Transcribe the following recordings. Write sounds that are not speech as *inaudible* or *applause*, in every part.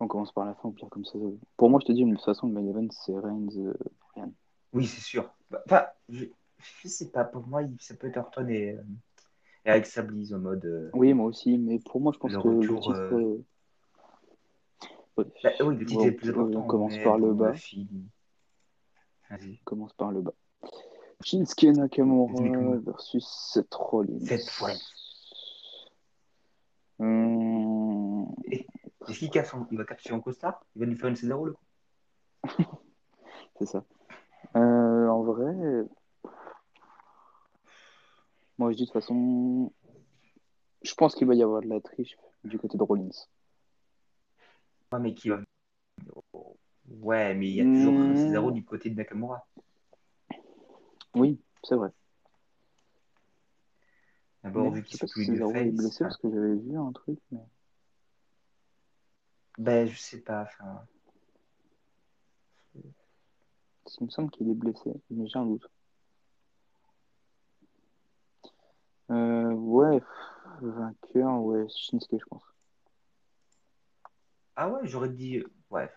On commence par la fin, au pire, comme ça. Pour moi, je te dis, de toute façon, le main event, c'est Reigns, euh, Ryan. Oui, c'est sûr. Bah, Enfin, je, je sais pas, pour moi, ça peut être Orton et, euh, et Alex Bliss en mode. euh, Oui, moi aussi, mais pour moi, je pense Le que le retour, titre. euh, ouais. bah, oui, le titre Ouais, est plus important. On commence mais par le bas. Vas-y. On commence par le bas. Shinsuke Nakamura. versus Seth Rollins. Seth Rollins. Hum, Est-ce qu'il casse il va capturer en costard Il va nous faire une César le coup *laughs* c'est ça. Euh, en vrai, moi je dis de toute façon, je pense qu'il va y avoir de la triche du côté de Rollins. Ouais, mais qui va. Ouais, mais il y a toujours Mmh. un César du côté de Nakamura. Oui, c'est vrai. D'abord, vu qu'il s'occupe si de face. blessé parce que j'avais vu un truc. Mais... Ben, je sais pas. Enfin, Il me semble qu'il est blessé, mais j'ai un doute. Euh, ouais, vainqueur, ouais, Shinsuke, je pense. Ah ouais, j'aurais dit. Ouais.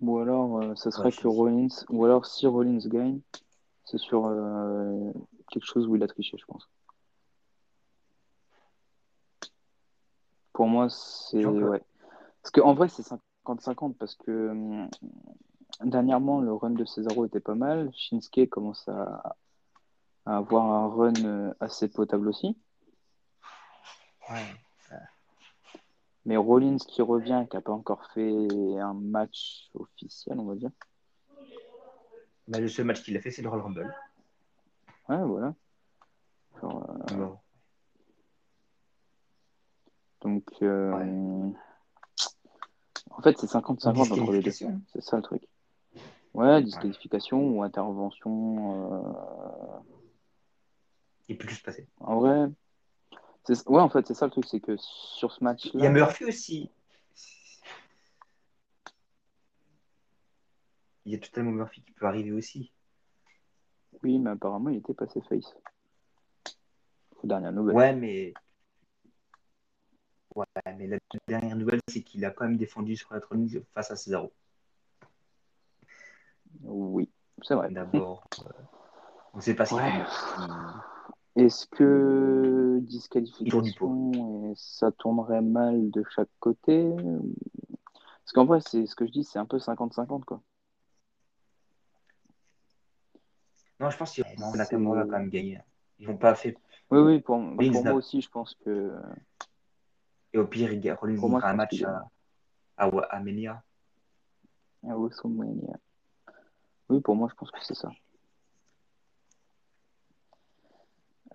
Ou alors, euh, ça serait Ouais, que. Rollins, ou alors si Rollins gagne, c'est sur euh, quelque chose où il a triché, je pense. Pour moi, c'est. Ouais. Parce qu'en vrai, c'est 50-50, parce que hum, dernièrement, le run de Cesaro était pas mal. Shinsuke commence à, à avoir un run euh, assez potable aussi. Ouais. Mais Rollins qui revient, qui n'a pas encore fait un match officiel, on va dire. Ben, le seul match qu'il a fait, c'est le Royal Rumble. Ouais, voilà. Genre, euh, Bon. Donc, euh, en fait, c'est 50-50 entre les deux. C'est ça le truc. Ouais, disqualification ou intervention. euh, Il peut se passer. En vrai, ouais, en fait, c'est ça le truc, c'est que sur ce match-là. Il y a Murphy aussi. Il y a totalement Murphy qui peut arriver aussi. Oui, mais apparemment, il était passé face. Aux dernières nouvelles. Ouais, mais. Ouais, mais la dernière nouvelle, c'est qu'il a quand même défendu sur la trône face à Cesaro. Oui, c'est vrai. D'abord. euh, On ne sait pas Ouais. fait. Est-ce que disqualification et ça tournerait mal de chaque côté? Parce qu'en vrai, c'est ce que je dis, c'est un peu 50-50 quoi. Non, je pense que Nakamura va quand même gagner. Ils vont pas faire. Oui, oui, pour, moi aussi, je pense que. Et au pire, il fera un match à, à, à. Oui, pour moi, je pense que c'est ça.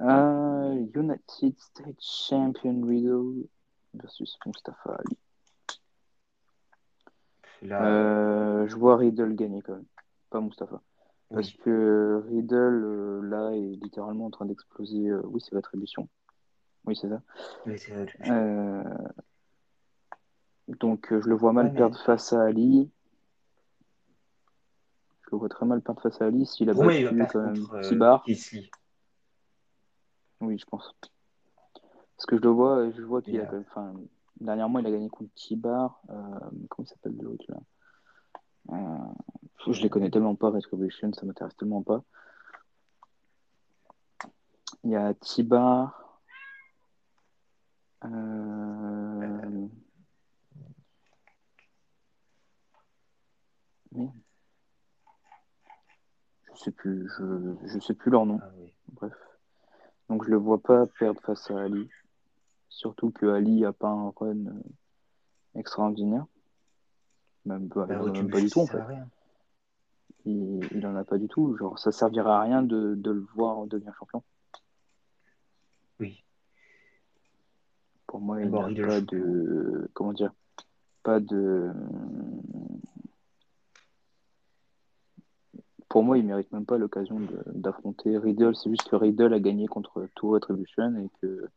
Euh, United States Champion Riddle versus Mustafa Ali. Là, Euh, je vois Riddle gagner quand même, pas Mustafa. Parce oui. que Riddle, euh, là, est littéralement en train d'exploser. oui, c'est l'attribution. Oui, c'est ça. Euh, donc, euh, je le vois mal Ouais, mais- perdre face à Ali. Je le vois très mal perdre face à Ali s'il a battu quand même contre euh. Oui, je pense. Parce que je le vois, je vois qu'il a euh, quand même. Enfin, dernièrement, il a gagné contre Tibar. Euh, comment il s'appelle l'autre là? Euh, Je les connais tellement pas, Retribution, ça m'intéresse tellement pas. Il y a Tibar. Euh... Merde. Je sais plus, je, je sais plus leur nom. Ah oui. Bref. Donc je le vois pas perdre face à Ali. Surtout que Ali a pas un run euh, extraordinaire. Même, pas- Bah, même pas du tout en fait. Il, il en a pas du tout. Genre ça servira à rien de, de le voir devenir champion. Oui. Pour moi, il n'a Riddle pas de. Comment dire Pas de. Pour moi, il mérite même pas l'occasion d'affronter Riddle. C'est juste que Riddle a gagné contre tout Retribution et que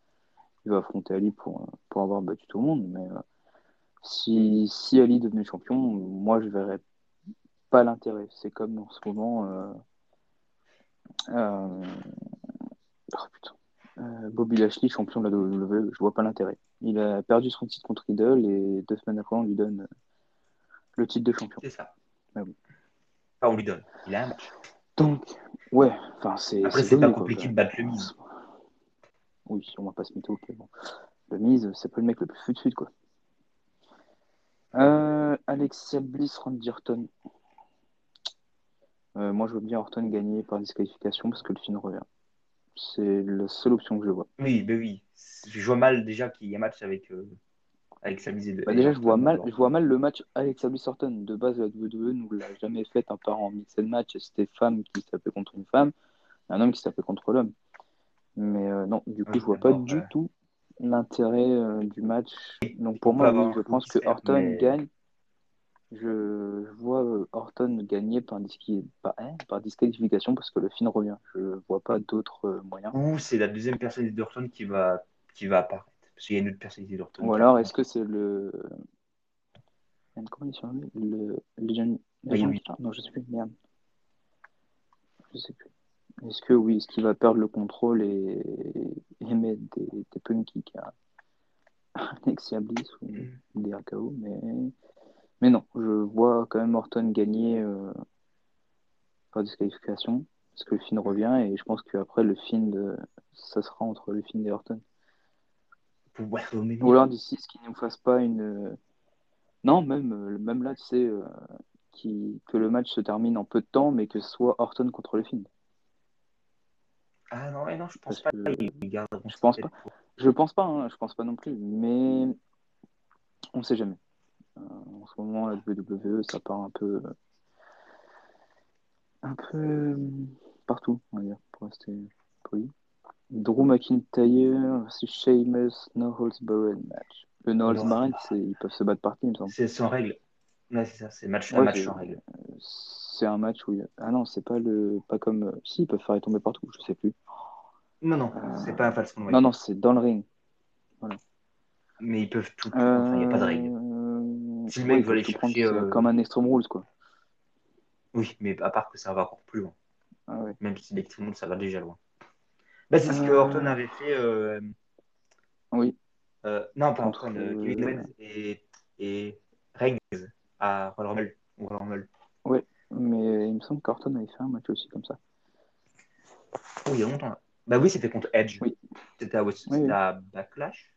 il va affronter Ali pour, pour avoir battu tout le monde. Mais euh, si, si Ali devenait champion, moi, je verrais pas l'intérêt. C'est comme en ce moment. euh, euh, oh, putain. Euh, Bobby Lashley, champion de la WWE, je vois pas l'intérêt. Il a perdu son titre contre Riddle et deux semaines après, on lui donne euh, le titre de champion. C'est ça. Ah oui. Enfin, on lui donne. Il a un match. Donc, ouais, enfin, c'est. Après, c'est pas quoi. compliqué de battre le mise. Oui, on va pas se mettre au bon. Le mise, c'est pas le mec le plus fut de suite, quoi. Euh, Alexia Bliss, Randy Orton. Euh, moi, je veux bien Orton gagner par disqualification parce que le film revient. C'est la seule option que je vois. Oui, ben oui. Je vois mal déjà qu'il y ait un match avec, euh, avec Sami de Bah, déjà, je vois, mal, je vois mal le match Alexa Bliss Orton. De base, la WWE nous l'a jamais fait un part en mixed match. C'était femme qui tapait contre une femme, et un homme qui tapait contre l'homme. Mais euh, non, du coup, je vois d'accord, pas du ouais. tout l'intérêt euh, du match. Donc pour moi, oui, je pense que fer, Orton mais- gagne. Je, je vois euh, Orton gagner par, disqui- par, hein, par disqualification parce que le film revient. Je vois pas d'autres euh, moyens. Ou c'est la deuxième personnalité d'Orton qui va, qui va apparaître. Parce qu'il y a une autre personnalité d'Orton. Ou alors, est-ce que c'est le. Comment il surnommé? Le Legend. Non, je sais plus. Merde. Je sais plus. Est-ce que oui, est-ce qu'il va perdre le contrôle et, et mettre des, des punky à Alexia *laughs* Bliss ou Mm. des RKO mais... mais non, je vois quand même Orton gagner euh, par disqualification parce que le film revient et je pense qu'après le de... ça sera entre le film et Orton. Ou alors d'ici, ce qui ne nous fasse pas une. euh, Non, même, euh, même là, tu sais, euh, qui... que le match se termine en peu de temps, mais que ce soit Orton contre le film. Ah non, ouais, non, je pense Parce pas. que- je pense pas. Je pense pas, hein, je pense pas non plus, mais on sait jamais. Euh, en ce moment, la WWE, ça part un peu. un peu euh, partout, on va dire, pour rester poli. Drew McIntyre versus Sheamus, No Holds Barred match. Le No Holds Barred, ils peuvent se battre partout, il me semble. C'est sans règle. Ouais, c'est ça, c'est match, un Ouais, match c'est- sans règle. C'est un match où. il y a- Ah non, c'est pas le. Pas comme. euh, Si, ils peuvent faire tomber partout, je sais plus. Non, non, Euh, c'est pas un false. Non, non, c'est dans le ring. Mais ils peuvent tout. Enfin, il n'y a pas de règle. Si le mec oui, veut aller chercher, euh, comme un Extreme Rules, quoi. Oui, mais à part que ça va encore plus loin. Ah ouais. Même si l'extrême ça va déjà loin. Bah, c'est ce que Euh, Orton avait fait. euh, Oui. non, pas Orton, euh, Kevin Owens et, et Reigns à Royal Rumble. Ou Royal Rumble. Mais il me semble qu'Orton avait fait un match aussi comme ça. Oh, il y a longtemps. là. Bah oui, c'était contre Edge. Oui. C'était à, Oui, oui. à Backlash.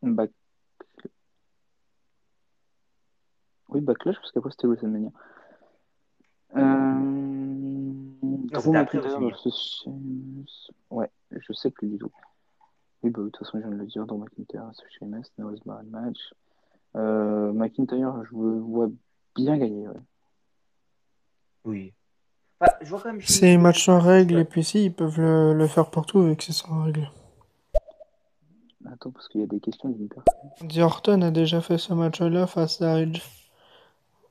Back... Oui, Backlash, parce qu'après c'était WrestleMania. Euh... Versus Sheamus. Ouais, je sais plus du tout. Oui, bah, de toute façon, je viens de le dire, Drew McIntyre versus Sheamus, No Holds Barred match. Euh, McIntyre, je le vois bien gagner. Ouais. Oui. Bah, je vois quand même. C'est match sans règle, et puis si, ils peuvent le, le faire partout avec c'est sans règle. Attends, parce qu'il y a des questions d'une personne. Randy Orton a déjà fait ce match-là face à Edge.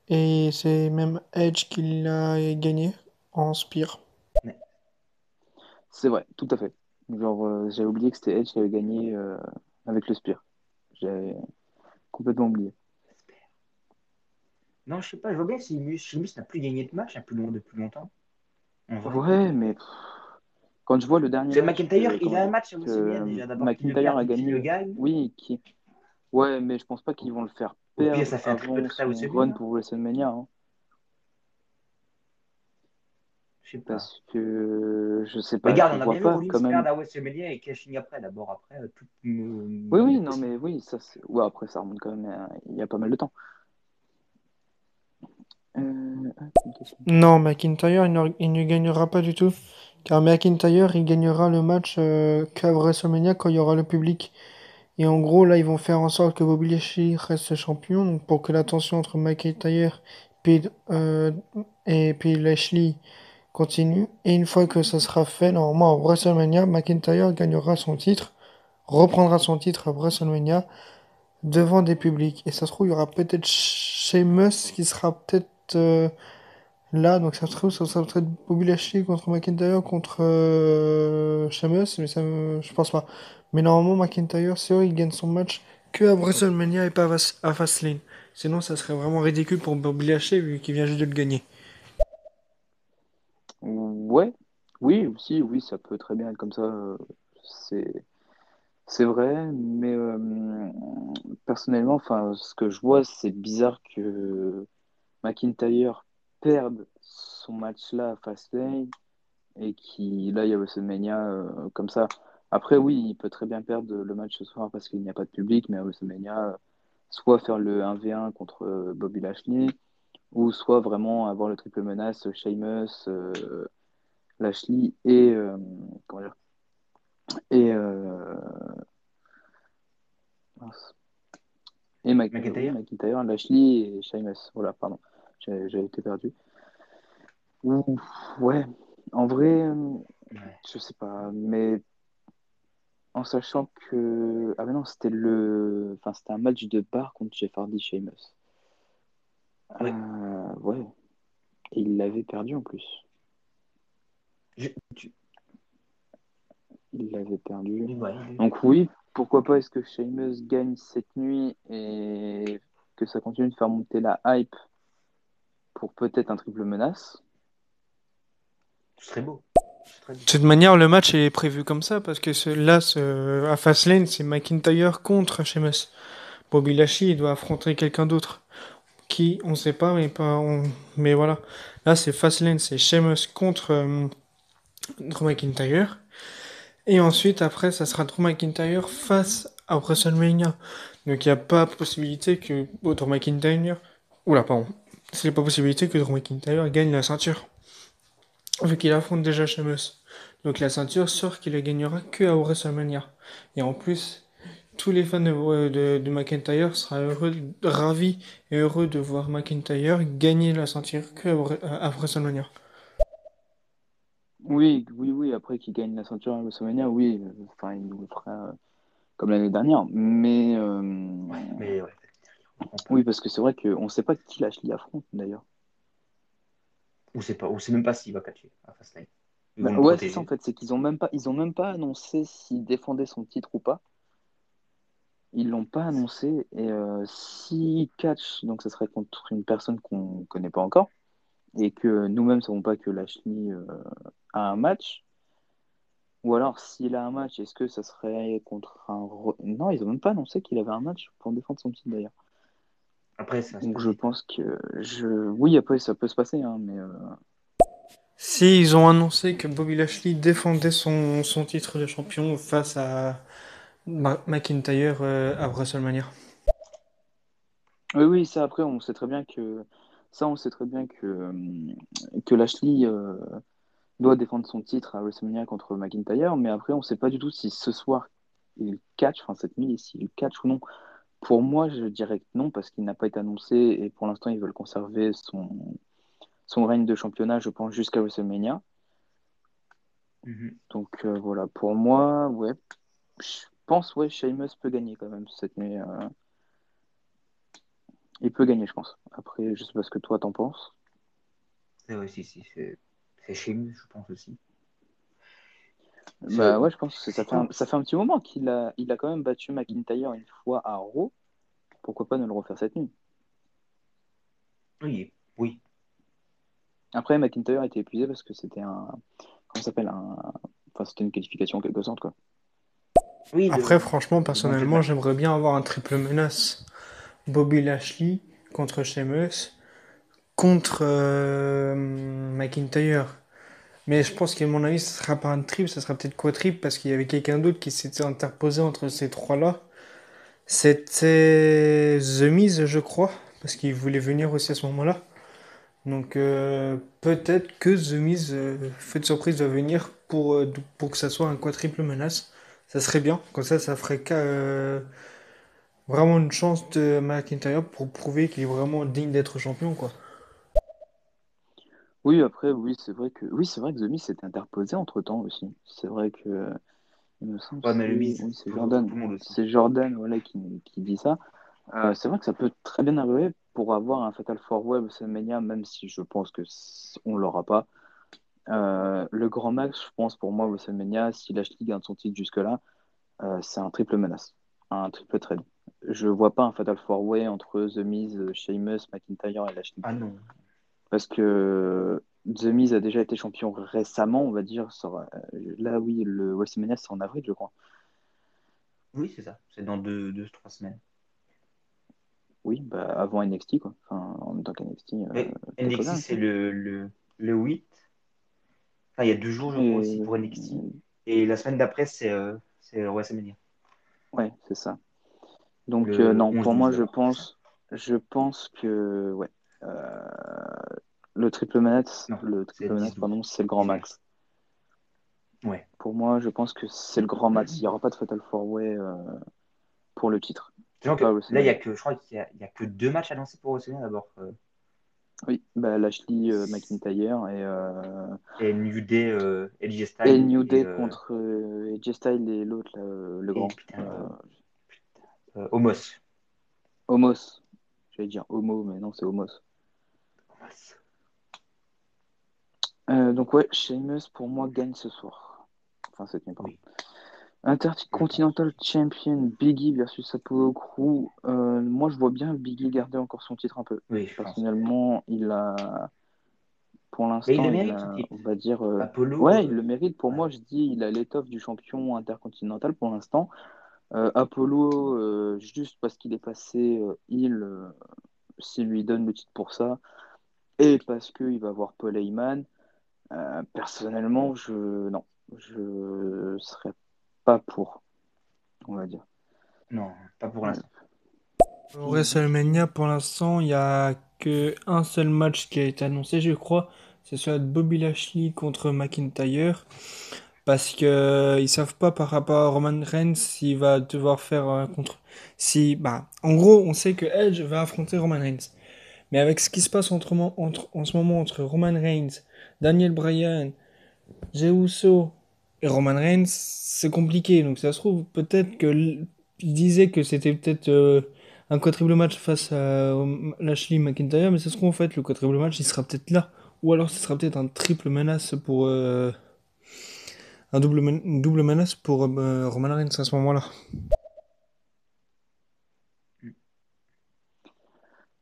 Et c'est même Edge qui l'a gagné en Spear. C'est vrai, tout à fait. Genre, euh, j'avais oublié que c'était Edge qui avait gagné euh, avec le Spear. J'avais complètement oublié. Non, je sais pas, je vois bien si Sheamus n'a plus gagné de match plus long, depuis longtemps. Ouais, mais pff, quand je vois le dernier C'est match McIntyre, que- il a un match à WrestleMania déjà d'abord. McIntyre a gagné. le gagne. Oui, qui. Ouais, mais je pense pas qu'ils vont le faire Au pire, ça fait un triple threat WrestleMania. run pour WrestleMania. hein, Je sais pas. parce que je sais pas. Regarde, on a bien vu pas Rollins quand même. perdre à WrestleMania et cashing après. D'abord, après, euh, tout. Oui, oui, non, mais oui, ça c'est. Ouais, après ça remonte quand même. à- Il y a pas mal de temps. Euh, ah. Non, McIntyre, il ne, il ne gagnera pas du tout. Car McIntyre, il gagnera le match euh, qu'à WrestleMania quand il y aura le public. Et en gros, là, ils vont faire en sorte que Bobby Lashley reste champion. Pour que la tension entre McIntyre euh, et puis Lashley continue. Et une fois que ça sera fait, normalement, à WrestleMania, McIntyre gagnera son titre, reprendra son titre à WrestleMania devant des publics. Et ça se trouve, il y aura peut-être Sheamus qui sera peut-être euh, là. Donc ça se trouve, ça sera peut-être Bobby Lashley contre McIntyre contre euh, mais ça, je pense pas. Mais normalement, McIntyre, vrai, il gagne son match que à WrestleMania et pas à Fas- à Fastlane. Sinon, ça serait vraiment ridicule pour Bobby Lashley vu qu'il vient juste de le gagner. Ouais, oui, aussi, oui, ça peut très bien être comme ça. C'est C'est vrai, mais euh, personnellement, enfin, ce que je vois, c'est bizarre que McIntyre perde son match-là à Fastlane et qu'il aille à WrestleMania euh, comme ça. Après, oui, il peut très bien perdre le match ce soir parce qu'il n'y a pas de public, mais à WrestleMania, euh, soit faire le 1v1 contre euh, Bobby Lashley, ou soit vraiment avoir le triple menace Sheamus, euh, Lashley et euh, comment dire et euh, et Mc- McIntyre McIntyre, Lashley et Sheamus. Voilà, pardon, j'ai été perdu. Ouais, en vrai, euh, Ouais. je sais pas, mais en sachant que ah mais non, c'était le, enfin c'était un match de bar contre Jeff Hardy, Sheamus. Oui. Euh, ouais, et il l'avait perdu en plus. Je- tu- Il l'avait perdu. ouais, Donc oui, pourquoi pas est-ce que Sheamus gagne cette nuit et que ça continue de faire monter la hype pour peut-être un triple menace? ce serait beau. De toute manière, le match est prévu comme ça parce que là, ce- à Fastlane, c'est McIntyre contre Sheamus. Bobby Lashley, doit affronter quelqu'un d'autre. Qui, on sait pas, mais pas, on- mais voilà. Là, c'est Fastlane, c'est Sheamus contre euh, Drew McIntyre. Et ensuite, après, ça sera Drew McIntyre face à WrestleMania. Donc, il n'y a pas possibilité que oh, Drew McIntyre. Pardon. C'est pas possibilité que Drew McIntyre gagne la ceinture. Vu qu'il affronte déjà Sheamus. Donc la ceinture, sûr qu'il la gagnera que à WrestleMania. Et en plus, tous les fans de, de, de McIntyre sera heureux, ravis et heureux de voir McIntyre gagner la ceinture que à, Wre- à WrestleMania. Oui, oui, oui, après qu'il gagne la ceinture à WrestleMania, oui, euh, enfin il nous le fera euh, comme l'année dernière. Mais euh, Mais ouais. oui, parce que c'est vrai qu'on ne sait pas qui Lashley affronte d'ailleurs. On sait pas, on sait même pas s'il va catcher à Fastlane. Bah, ouais, c'est ça en fait, c'est qu'ils ont même pas, ils ont même pas annoncé s'il défendait son titre ou pas. Ils l'ont pas annoncé et euh, s'il catch, donc ce serait contre une personne qu'on connaît pas encore et que nous-mêmes savons pas que Lashley euh, a un match. Ou alors s'il a un match, est-ce que ça serait contre un Non, ils ont même pas annoncé qu'il avait un match pour défendre son titre d'ailleurs. Après, ça se Donc je pense que je, oui après ça peut se passer, hein, mais euh, Si ils ont annoncé que Bobby Lashley défendait son, son titre de champion face à Ma- McIntyre euh, à WrestleMania. Oui, oui, ça après, on sait très bien que ça, on sait très bien que, euh, que Lashley euh, doit défendre son titre à WrestleMania contre McIntyre, mais après, on sait pas du tout si ce soir il catch, enfin cette nuit, s'il catch ou non. Pour moi, je dirais que non, parce qu'il n'a pas été annoncé et pour l'instant, ils veulent conserver son, son règne de championnat, je pense, jusqu'à WrestleMania. Mhm. Donc euh, voilà, pour moi, ouais, je pense, ouais, Sheamus peut gagner quand même cette nuit. euh. Il peut gagner, je pense. Après, je sais pas ce que toi t'en penses. Vrai, si, si, c'est c'est Sheamus, je pense aussi. Bah ouais, je pense que ça fait un, ça fait un petit moment qu'il a, il a quand même battu McIntyre une fois à Raw. Pourquoi pas ne le refaire cette nuit? Oui, oui. Après, McIntyre a été épuisé parce que c'était un, comment ça s'appelle, un, enfin c'était une qualification en quelque sorte quoi. Oui, le- Après, franchement, le personnellement, j'aimerais bien avoir un triple menace. Bobby Lashley contre Sheamus contre euh, McIntyre. Mais je pense qu'à mon avis, ce sera pas un triple, ça sera peut-être quadruple parce qu'il y avait quelqu'un d'autre qui s'était interposé entre ces trois-là. C'était The Miz, je crois, parce qu'il voulait venir aussi à ce moment-là. Donc euh, peut-être que The Miz, euh, fait de surprise, va venir pour, euh, pour que ça soit un quadruple menace. Ça serait bien, comme ça, ça ferait euh, vraiment une chance de McIntyre pour prouver qu'il est vraiment digne d'être champion, quoi. Oui, après, oui, c'est vrai que, oui, c'est vrai que The Miz s'était interposé entre temps aussi. C'est vrai que, il me semble, Ouais, mais le c'est- Miz, oui, c'est tout- Jordan, tout le monde le sait. c'est Jordan, voilà, qui, qui dit ça. Euh, c'est vrai que ça peut très bien arriver pour avoir un Fatal Four Way WrestleMania, même si je pense que c- on l'aura pas. Euh, le grand max, je pense pour moi WrestleMania, si Lashley gagne son titre jusque-là, euh, c'est un triple menace, un triple trade. Je vois pas un Fatal Four Way entre The Miz, Sheamus, McIntyre et Lashley. Ah non. Parce que The Miz a déjà été champion récemment, on va dire. sur- euh, là, oui, le WrestleMania, c'est en avril, je crois. Oui, c'est ça. C'est dans deux, deux, trois semaines. Oui, bah, avant NXT, quoi. Enfin, en même temps qu'NXT. Mais NXT, c'est le, le, le 8. Enfin, il y a deux jours, je crois, aussi pour NXT. Et la semaine d'après, c'est euh, WrestleMania. Ouais, c'est ça. Donc, euh, non, pour moi, je pense, je pense que, ouais. Le triple manette, le triple manette, pardon, c'est le grand max. Ouais. Pour moi, je pense que c'est le grand max. Il n'y aura pas de Fatal Four Way euh, pour le titre. là, il y a que, je crois qu'il n'y a, que deux matchs annoncés pour WrestleMania d'abord. Euh. Oui, bah, Lashley euh, McIntyre et, euh... et New Day euh, AJ Styles. Et New Day contre AJ Styles et l'autre, le grand. Homos. Homos. J'allais dire Homo, mais non, c'est Homos. Euh, donc ouais, Sheamus pour moi gagne ce soir. Enfin cette nuit, pardon. Intercontinental Champion Biggie versus Apollo Crew. Euh, moi je vois bien Biggie garder encore son titre un peu. Oui, Personnellement, il a pour l'instant, il, on va dire. Euh, Apollo, ouais, il le mérite. Pour moi, je dis, il a l'étoffe du champion intercontinental pour l'instant. Apollo, juste parce qu'il est passé il, s'il lui donne le titre pour ça, et parce qu'il va voir Paul Heyman, euh, personnellement, je non, je serais pas pour, on va dire. Non, pas pour l'instant. Au WrestleMania, pour l'instant, il n'y a que un seul match qui a été annoncé, je crois. C'est celui de Bobby Lashley contre McIntyre. Parce que ils savent pas par rapport à Roman Reigns s'il va devoir faire un contre. Si, bah, en gros, on sait que Edge va affronter Roman Reigns. Mais avec ce qui se passe entre, entre, en ce moment entre Roman Reigns Daniel Bryan, Jey et Roman Reigns, c'est compliqué. Donc ça se trouve, peut-être que il disait que c'était peut-être euh, un quadruple match face à euh, Lashley McIntyre, mais ça se trouve en fait le quadruple match il sera peut-être là. Ou alors ce sera peut-être un triple menace pour euh, un double, double menace pour Roman Reigns à ce moment-là.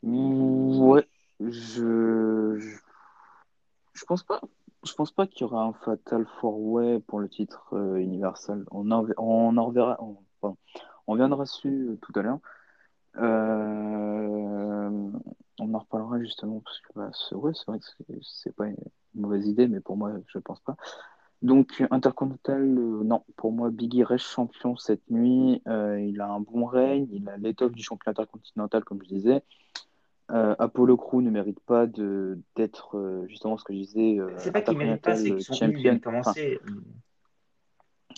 Ouais, je pense pas. Je pense pas qu'il y aura un Fatal Four Way pour le titre euh, Universal. On en, on en. On, viendra dessus euh, tout à l'heure. Euh, on en reparlera justement parce que bah, c'est vrai que c'est pas une mauvaise idée, mais pour moi, je pense pas. Donc, Intercontinental, non, pour moi, Biggie reste champion cette nuit. il a un bon règne, il a l'étoffe du champion intercontinental, comme je disais. Euh, Apollo Crew ne mérite pas de d'être euh, justement ce que je disais. Euh, c'est pas qu'il mérite pas, c'est qu'ils champion. commencer.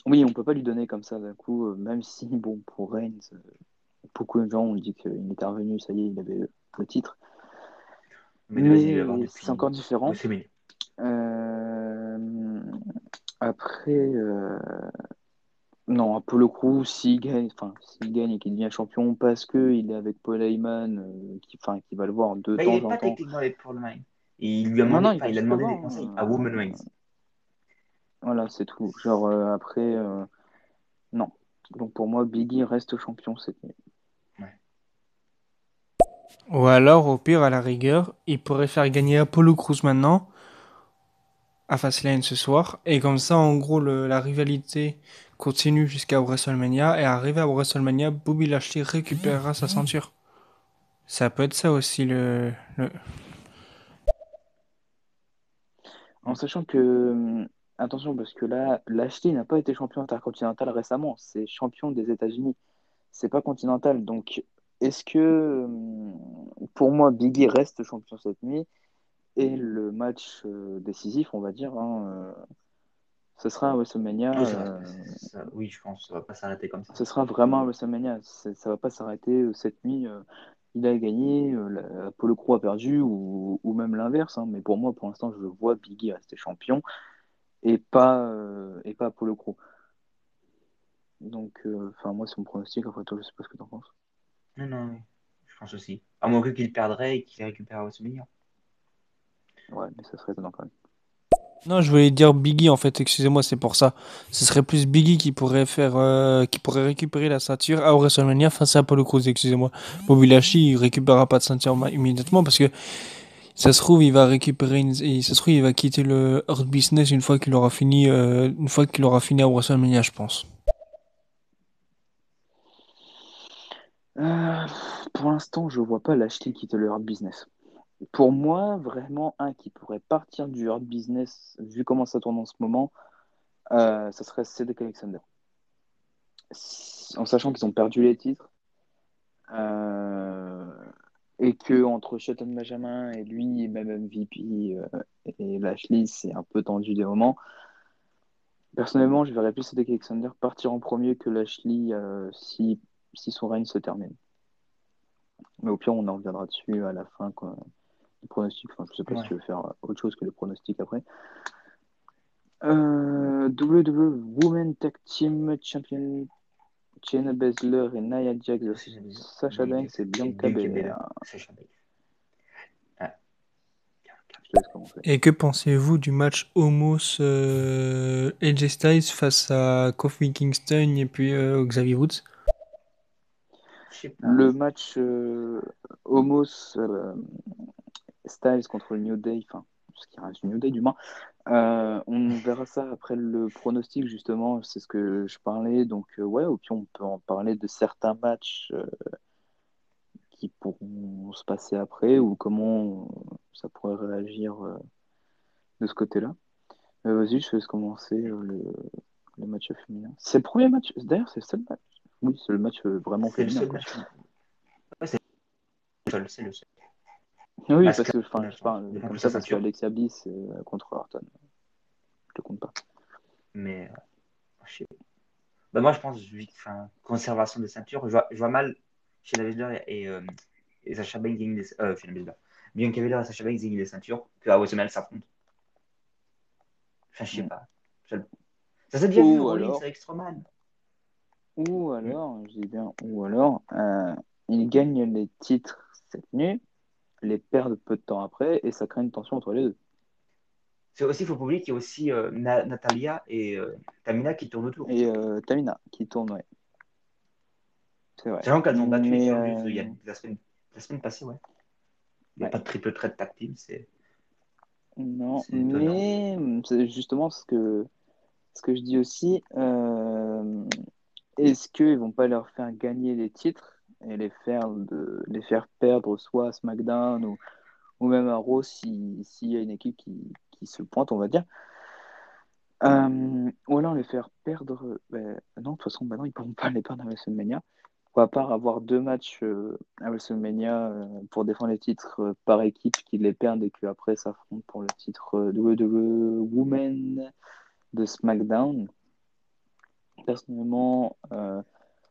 oui, on peut pas lui donner comme ça d'un coup, même si *laughs* bon pour Reigns, beaucoup de gens ont dit qu'il était revenu, ça y est, il avait le titre. Mais, c'est encore différent. après, non, Apollo Crew, s'il gagne, enfin, s'il gagne et qu'il devient champion parce qu'il est avec Paul Heyman, euh, qui, enfin, qui va le voir de temps en temps. Il n'est pas techniquement avec Paul Heyman. Il lui a demandé, il, a demandé des conseils à Woman Reigns. Voilà, c'est tout. Genre, euh, après, euh, non. Donc pour moi, Biggie reste champion cette nuit. Ouais. Ou alors, au pire, à la rigueur, il pourrait faire gagner Apollo Crews maintenant à Fastlane ce soir. Et comme ça, en gros, le, la rivalité continue jusqu'à WrestleMania. Et arrivé à WrestleMania, Bobby Lashley récupérera sa ceinture. Ça peut être ça aussi le. En sachant que. Attention, parce que là, Lashley n'a pas été champion intercontinental récemment. C'est champion des États-Unis. C'est pas continental. Donc, est-ce que. Pour moi, Biggie reste champion cette nuit et le match euh, décisif, on va dire, hein, euh, ce sera WrestleMania. Euh, oui, je pense, ça va pas s'arrêter comme ça. Ce sera vraiment WrestleMania. Ça va pas s'arrêter cette nuit. il a gagné, Apollo Crew a perdu, ou, ou même l'inverse. Hein, mais pour moi, pour l'instant, je vois Biggie rester champion et pas, et pas Apollo Crew. Donc, enfin, moi, c'est mon pronostic. Après, toi, je sais pas ce que tu en penses. Non, non, je pense aussi. À moins qu'il perdrait et qu'il récupère WrestleMania. Ouais, mais ça serait étonnant quand même. Non, je voulais dire Biggie en fait, excusez-moi, c'est pour ça. Ce serait plus Biggie qui pourrait faire, euh, qui pourrait récupérer la ceinture à WrestleMania face à Apollo Crews, excusez-moi. Bobby Lashley, il récupérera pas de ceinture immédiatement parce que ça se trouve, il va récupérer, ça se trouve, il va quitter le Hurt Business une fois qu'il aura fini, euh, une fois qu'il aura fini à WrestleMania, je pense. Euh, pour l'instant, je vois pas Lashley quitter le hard business. Pour moi, vraiment, un qui pourrait partir du hard business, vu comment ça tourne en ce moment, euh, ça serait Cedric Alexander. En sachant qu'ils ont perdu les titres, euh, et que entre Shelton Benjamin et lui, et même MVP euh, et Lashley, c'est un peu tendu des moments. Personnellement, je verrais plus Cedric Alexander partir en premier que Lashley si, si son règne se termine. Mais au pire, on en reviendra dessus à la fin. Les pronostics, enfin, je sais pas si tu veux faire autre chose que les pronostics après. Euh, WWE Women Tag Team Champion Shayna Baszler et Nia Jax Sacha Banks et Bianca Belair. Et que pensez-vous du match Homos euh, AJ Styles face à Kofi Kingston et puis euh, Xavier Woods? Le match euh, Homos euh, Styles contre le New Day, enfin, ce qui reste New Day du moins, euh, on verra ça après le pronostic, justement, c'est ce que je parlais. Donc, euh, ouais, ou puis on peut en parler de certains matchs euh, qui pourront se passer après ou comment ça pourrait réagir de ce côté-là. Vas-y, je laisse commencer le, le, match féminin. C'est le premier match, d'ailleurs, c'est le seul match. Oui, c'est le match vraiment féminin. c'est le seul, c'est le seul. Oui, parce, que, enfin, je parle comme ça, parce que Alexia Bliss contre Orton. Je te compte pas. Mais, euh, je sais bah, moi, je pense, enfin, conservation de ceinture, je vois, je vois mal chez la et, euh, et Sacha Banks gagner les, euh, Bien Belair et Sacha Banks gagner les ceintures, que à WrestleMania s'affrontent. Enfin, je sais mm. pas. Ça s'est bien vu, Rollins avec Strowman. Ou alors, je dis bien, ou alors, euh, il gagne les titres cette nuit les perdent peu de temps après et ça crée une tension entre les deux. C'est aussi, il faut pas oublier qu'il y a aussi euh, Natalia et euh, Tamina qui tournent autour. Et euh, Tamina qui tourne, ouais. C'est vrai. C'est qu'elles ont battu Mais, il y a la semaine, la semaine passée, ouais. Il n'y a pas de triple trait de tactile, c'est. Non, mais c'est justement ce que, ce que je dis aussi. Est-ce qu'ils vont pas leur faire gagner les titres? Et les faire, les faire perdre soit à SmackDown ou, ou même à Raw s'il y a une équipe qui, qui, se pointe, on va dire. Euh, ou alors les faire perdre. Ben, non, de toute façon, maintenant, ils ne pourront pas les perdre à WrestleMania. Ou à part avoir deux matchs euh, à WrestleMania euh, pour défendre les titres par équipe qui les perdent et qu'après s'affrontent pour le titre WWE Women de SmackDown. Personnellement,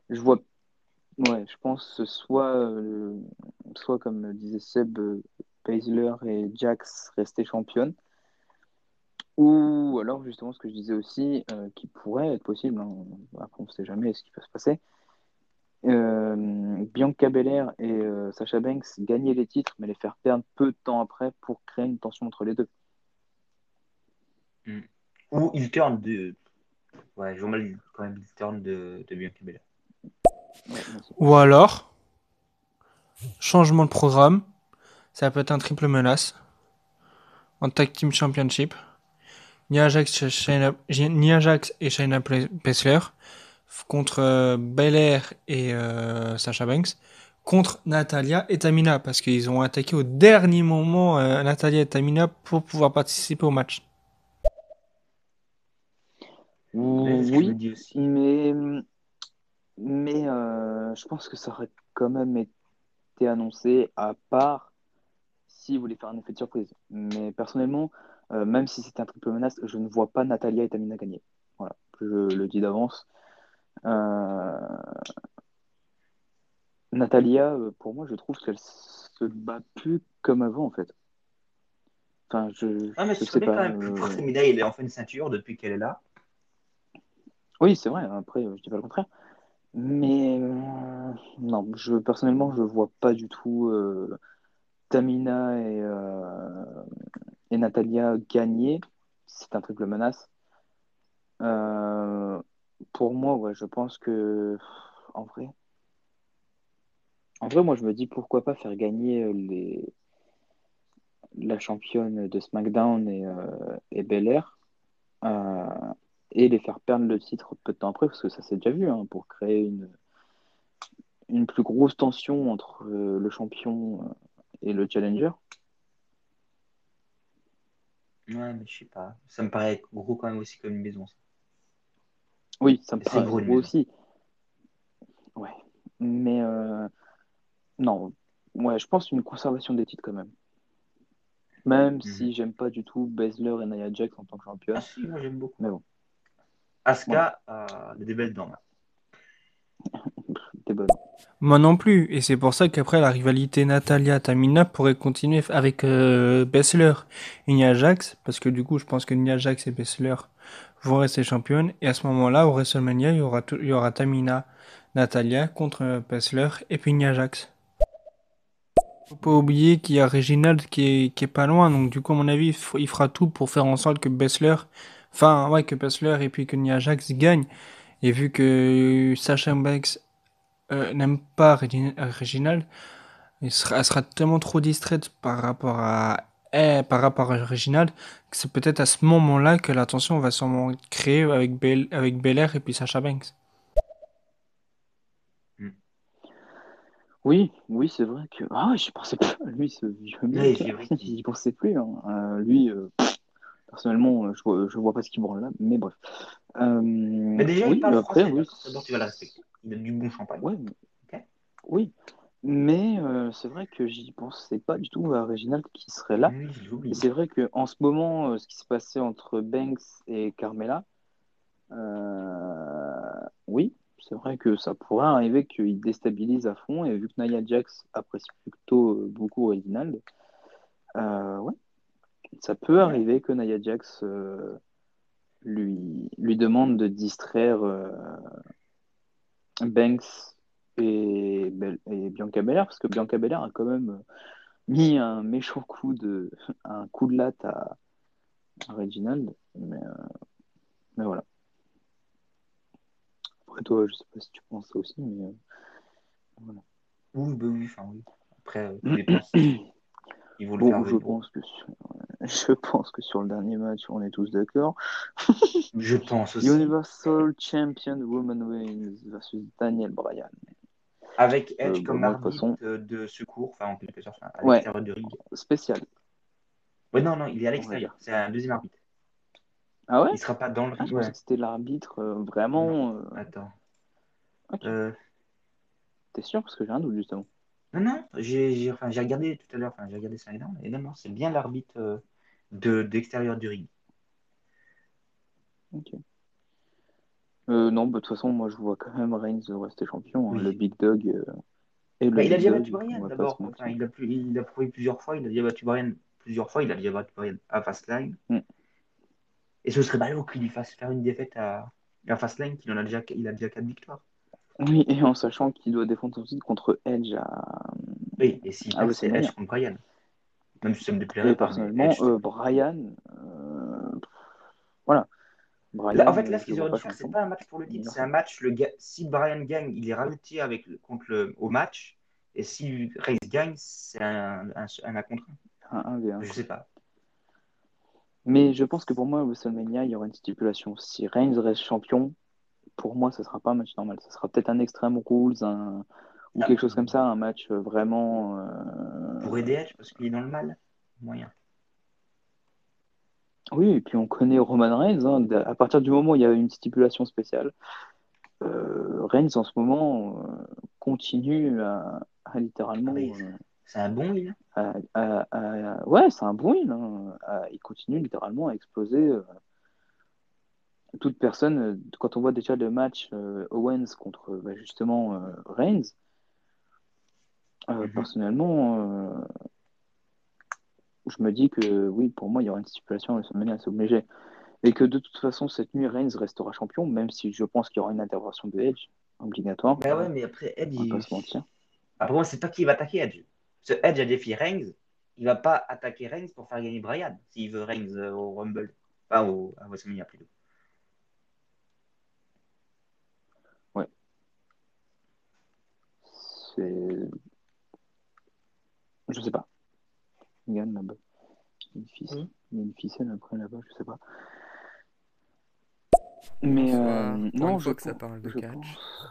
je vois Ouais, je pense soit, euh, soit comme disait Seb, euh, Paisler et Jax rester championnes, ou alors justement ce que je disais aussi, euh, qui pourrait être possible, hein, après on ne sait jamais ce qui peut se passer, Bianca Belair et Sacha Banks gagner les titres, mais les faire perdre peu de temps après pour créer une tension entre les deux. Hmm. Ou il turn de. Ouais, je vois mal quand même il de, de Bianca Belair. Ou alors, changement de programme, ça peut être un triple menace en Tag Team Championship. Nia Jax, et Shayna Baszler contre euh, Belair et euh, Sasha Banks contre Natalia et Tamina parce qu'ils ont attaqué au dernier moment euh, Natalia et Tamina pour pouvoir participer au match. Oui, mais mais euh, je pense que ça aurait quand même été annoncé, à part s'ils voulaient faire un effet de surprise. Mais personnellement, euh, même si c'était un triple menace, je ne vois pas Natalia et Tamina gagner. Voilà, je le dis d'avance. Euh, Natalia, pour moi, je trouve qu'elle se bat plus comme avant, en fait. Enfin, je, ah, mais je sais pas. quand même plus Tamina, il est enfin une ceinture depuis qu'elle est là. Oui, c'est vrai. Après, je dis pas le contraire. Mais euh, non, je, personnellement, je vois pas du tout euh, Tamina et, euh, et Natalia gagner. C'est un triple menace. pour moi, ouais, je pense que en vrai, en vrai, moi, je me dis pourquoi pas faire gagner les la championne de SmackDown et, et Belair et les faire perdre le titre peu de temps après, parce que ça s'est déjà vu, hein, pour créer une, une plus grosse tension entre euh, le champion euh, et le challenger. Ouais, mais je sais pas. Ça me paraît gros quand même aussi comme une maison. ça. Oui, ça me paraît gros, aussi. Ouais. Mais euh, non, ouais, je pense une conservation des titres quand même. Même Mhm. si j'aime pas du tout Baszler et Nia Jax en tant que Ah championne. si, moi j'aime beaucoup. Mais bon, Asuka a des belles dents. Moi non plus, et c'est pour ça qu'après la rivalité Natalia-Tamina pourrait continuer avec euh, Baszler et Nia Jax, parce que du coup je pense que Nia Jax et Baszler vont rester championnes, et à ce moment-là, au WrestleMania, il y aura, il y aura Tamina, Natalia contre euh, Baszler et puis Nia Jax. Faut pas oublier qu'il y a Reginald qui est, qui est pas loin, donc du coup à mon avis il, fera tout pour faire en sorte que Baszler, enfin ouais que Baszler et puis que Nia Jax gagnent, et vu que Sasha Banks euh, n'aime pas Regi- Reginald, elle sera, elle sera tellement trop distraite par rapport à eh, par rapport à Reginald que c'est peut-être à ce moment-là que la tension va sûrement créée avec Bel avec Belair et puis Sasha Banks. Oui, oui, c'est vrai que. Ah, ouais, j'y pensais pas. Lui, ce mec, il- j'y *laughs* pensais plus. hein. Euh, lui, euh, pff, personnellement, euh, je vois, je vois pas ce qu'il branle là, mais bref. Euh, Mais déjà, oui, il parle après, français. oui. tu vas le respecter. Il a du bon champagne. Ouais, mais- Ok. oui. Mais euh, c'est vrai que j'y pensais pas du tout à Reginald qui serait là. Et c'est vrai qu'en ce moment, euh, ce qui s'est passé entre Banks et Carmela, oui, c'est vrai que ça pourrait arriver qu'il déstabilise à fond. Et vu que Nia Jax apprécie plutôt beaucoup Reginald, ouais, ça peut arriver que Nia Jax euh, lui, lui demande de distraire euh, Banks et, Bianca Belair, parce que Bianca Belair a quand même mis un méchant coup de, *laughs* un coup de latte à, à Reginald. Mais, euh, mais voilà. Après toi, je sais pas si tu penses ça aussi, mais euh, voilà. Oui, bah oui, enfin oui. Après, euh, vaut *clears throat* le faire Bon, je pense que *laughs* je pense que sur le dernier match, on est tous d'accord. Je pense aussi. Universal Champion Roman Reigns versus Daniel Bryan. Avec Edge Euh, comme de arbitre façon- euh, de secours, enfin en quelque sorte, à Ouais. l'extérieur du ring. Spécial. Ouais, non, non, il est à l'extérieur. C'est un deuxième arbitre. Ah ouais? Il sera pas dans le Ah, ring. pensais que c'était l'arbitre euh, vraiment. Attends. ok. Euh, T'es sûr? Parce que j'ai un doute justement. Non, non, j'ai enfin, regardé tout à l'heure, enfin, j'ai regardé ça énorme, et non, non, c'est bien l'arbitre euh, de d'extérieur du ring. Ok. Euh, non, bah, de toute façon, moi je vois quand même Reigns rester champion. hein. Oui. Le Big Dog euh, et le Bah, il a déjà battu Brian d'abord. Enfin, il, a plus, il a prouvé plusieurs fois. Il a déjà battu Brian plusieurs fois. Il a déjà battu Brian à Fastlane. Mm. Et ce serait ballot qu'il lui fasse faire une défaite à, à Fastlane, qu'il en a déjà, il a déjà quatre victoires. Oui, et en sachant qu'il doit défendre son titre contre Edge à. Oui, et s'il Ah, c'est Edge contre Brian. Même si ça me déplairait Et personnellement, Edge, euh, Brian. euh, Voilà. Brian, Là, en fait, là, ce qu'ils auraient dû faire, c'est pas un match pour le titre, est c'est un match. Le ga- Si Brian gagne, il est ralenti avec le- contre le, au match. Et si Reigns gagne, c'est un, un, un, à contre Un 1v1. un. Je sais pas. Mais je pense que pour moi, à WrestleMania, il y aura une stipulation. Si Reigns reste champion, pour moi, ça sera pas un match normal. Ça sera peut-être un Extreme Rules, un... ou Ah. quelque chose comme ça, un match euh, vraiment. euh, Pour Edge, parce qu'il est dans le mal. Moyen. Oui, et puis on connaît Roman Reigns. hein. À partir du moment où il y a une stipulation spéciale, euh, Reigns en ce moment euh, continue à, à littéralement. Ah, C'est un bon à- Ouais, c'est un bon win. hein. Il continue littéralement à exploser. Euh, toute personne, euh, quand on voit déjà le match euh, Owens contre bah, justement euh, Reigns, euh, Mhm. personnellement, euh, je me dis que oui, pour moi, il y aura une stipulation à WrestleMania, c'est obligé. Et que de toute façon, cette nuit, Reigns restera champion, même si je pense qu'il y aura une intervention de Edge, obligatoire. Bah ouais, mais après Edge, On va il... pas se mentir. après moi, c'est pas qui va attaquer Edge. Ce Edge a défié Reigns. Il va pas attaquer Reigns pour faire gagner Brian s'il veut Reigns euh, au Rumble. Pas au à WrestleMania plutôt. Je sais pas. Il là-bas. Une ficelle. Mmh. Il y a une ficelle après là-bas, je sais pas. Mais euh, non, je crois que ça parle de catch. Pense...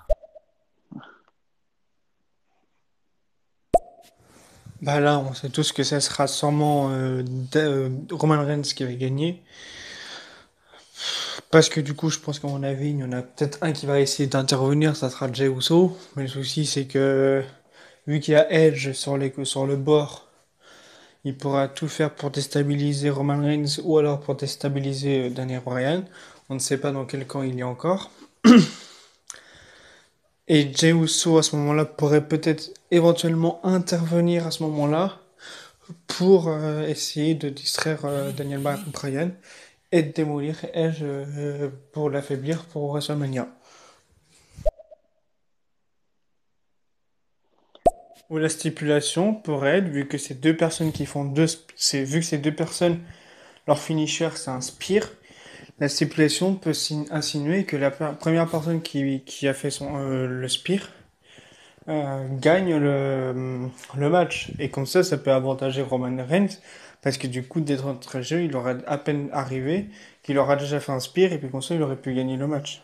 Bah là, on sait tous que ça sera sûrement euh, euh Roman Reigns qui va gagner. Parce que du coup, je pense qu'à mon avis, il y en a peut-être un qui va essayer d'intervenir, ça sera Jey Uso. Mais le souci, c'est que vu qu'il y a Edge sur sur le bord, il pourra tout faire pour déstabiliser Roman Reigns ou alors pour déstabiliser euh, Daniel Bryan. On ne sait pas dans quel camp il est encore. *clears throat* Et Jey Uso à ce moment-là pourrait peut-être éventuellement intervenir à ce moment-là pour euh, essayer de distraire euh, Daniel Bryan et de démolir Edge pour l'affaiblir pour WrestleMania. Ou la stipulation pourrait être, vu que c'est deux personnes qui font deux, c'est vu que ces deux personnes, leur finisher c'est un spear, la stipulation peut sin- insinuer que la première personne qui, qui a fait son, euh, le spear euh, gagne le, le match. Et comme ça, ça peut avantager Roman Reigns, parce que du coup, d'être entre jeu, il aura à peine arrivé, qu'il aura déjà fait un spear, et puis comme ça, il aurait pu gagner le match.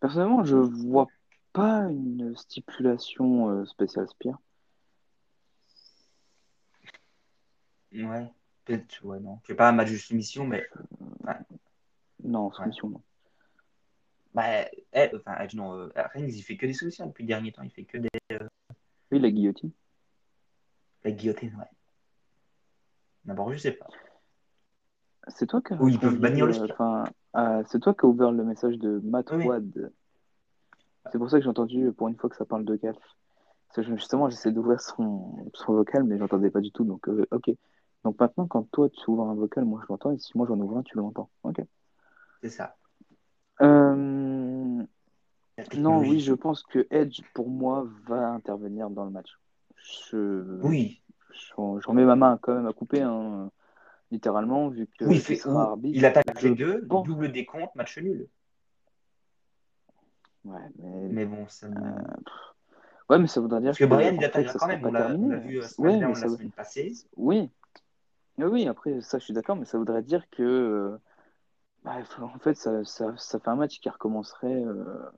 Personnellement, je vois pas une stipulation euh, spéciale Spear. Ouais, peut-être, ouais, non. Je sais pas un match de soumission, mais. ouais. Non, Ouais. soumission, non. Bah, eh, enfin, Edge, non, euh, Reigns, il fait que des solutions depuis le dernier temps. Il fait que des. Oui, la guillotine. La guillotine, ouais. D'abord, je sais pas. C'est toi qui Ou ils peuvent bannir le euh, spear. enfin, euh, c'est toi qui as ouvert le message de Matt Oui. Wad. C'est pour ça que j'ai entendu euh, pour une fois que ça parle de. Parce que justement, j'essaie d'ouvrir son, son vocal, mais j'entendais pas du tout. Donc, euh, ok. Donc maintenant, quand toi tu ouvres un vocal, moi je l'entends, et si moi j'en ouvre un, tu l'entends. Ok. C'est ça. Euh, Non, oui, je pense que Edge, pour moi, va intervenir dans le match. Je, Oui, je, je remets ma main quand même à couper, hein, littéralement, vu que oui, fait, arbitre. il attaque les deux, double décompte, match nul. Ouais, mais... Mais bon, ça me- ouais, mais ça voudrait dire Parce que que, Brian, il ça quand même. On l'a vu Ouais, mais la ça... semaine passée. Oui. Oui, après, ça, je suis d'accord, mais ça voudrait dire que, euh, bah, en fait, ça, ça, ça fait un match qui recommencerait. euh,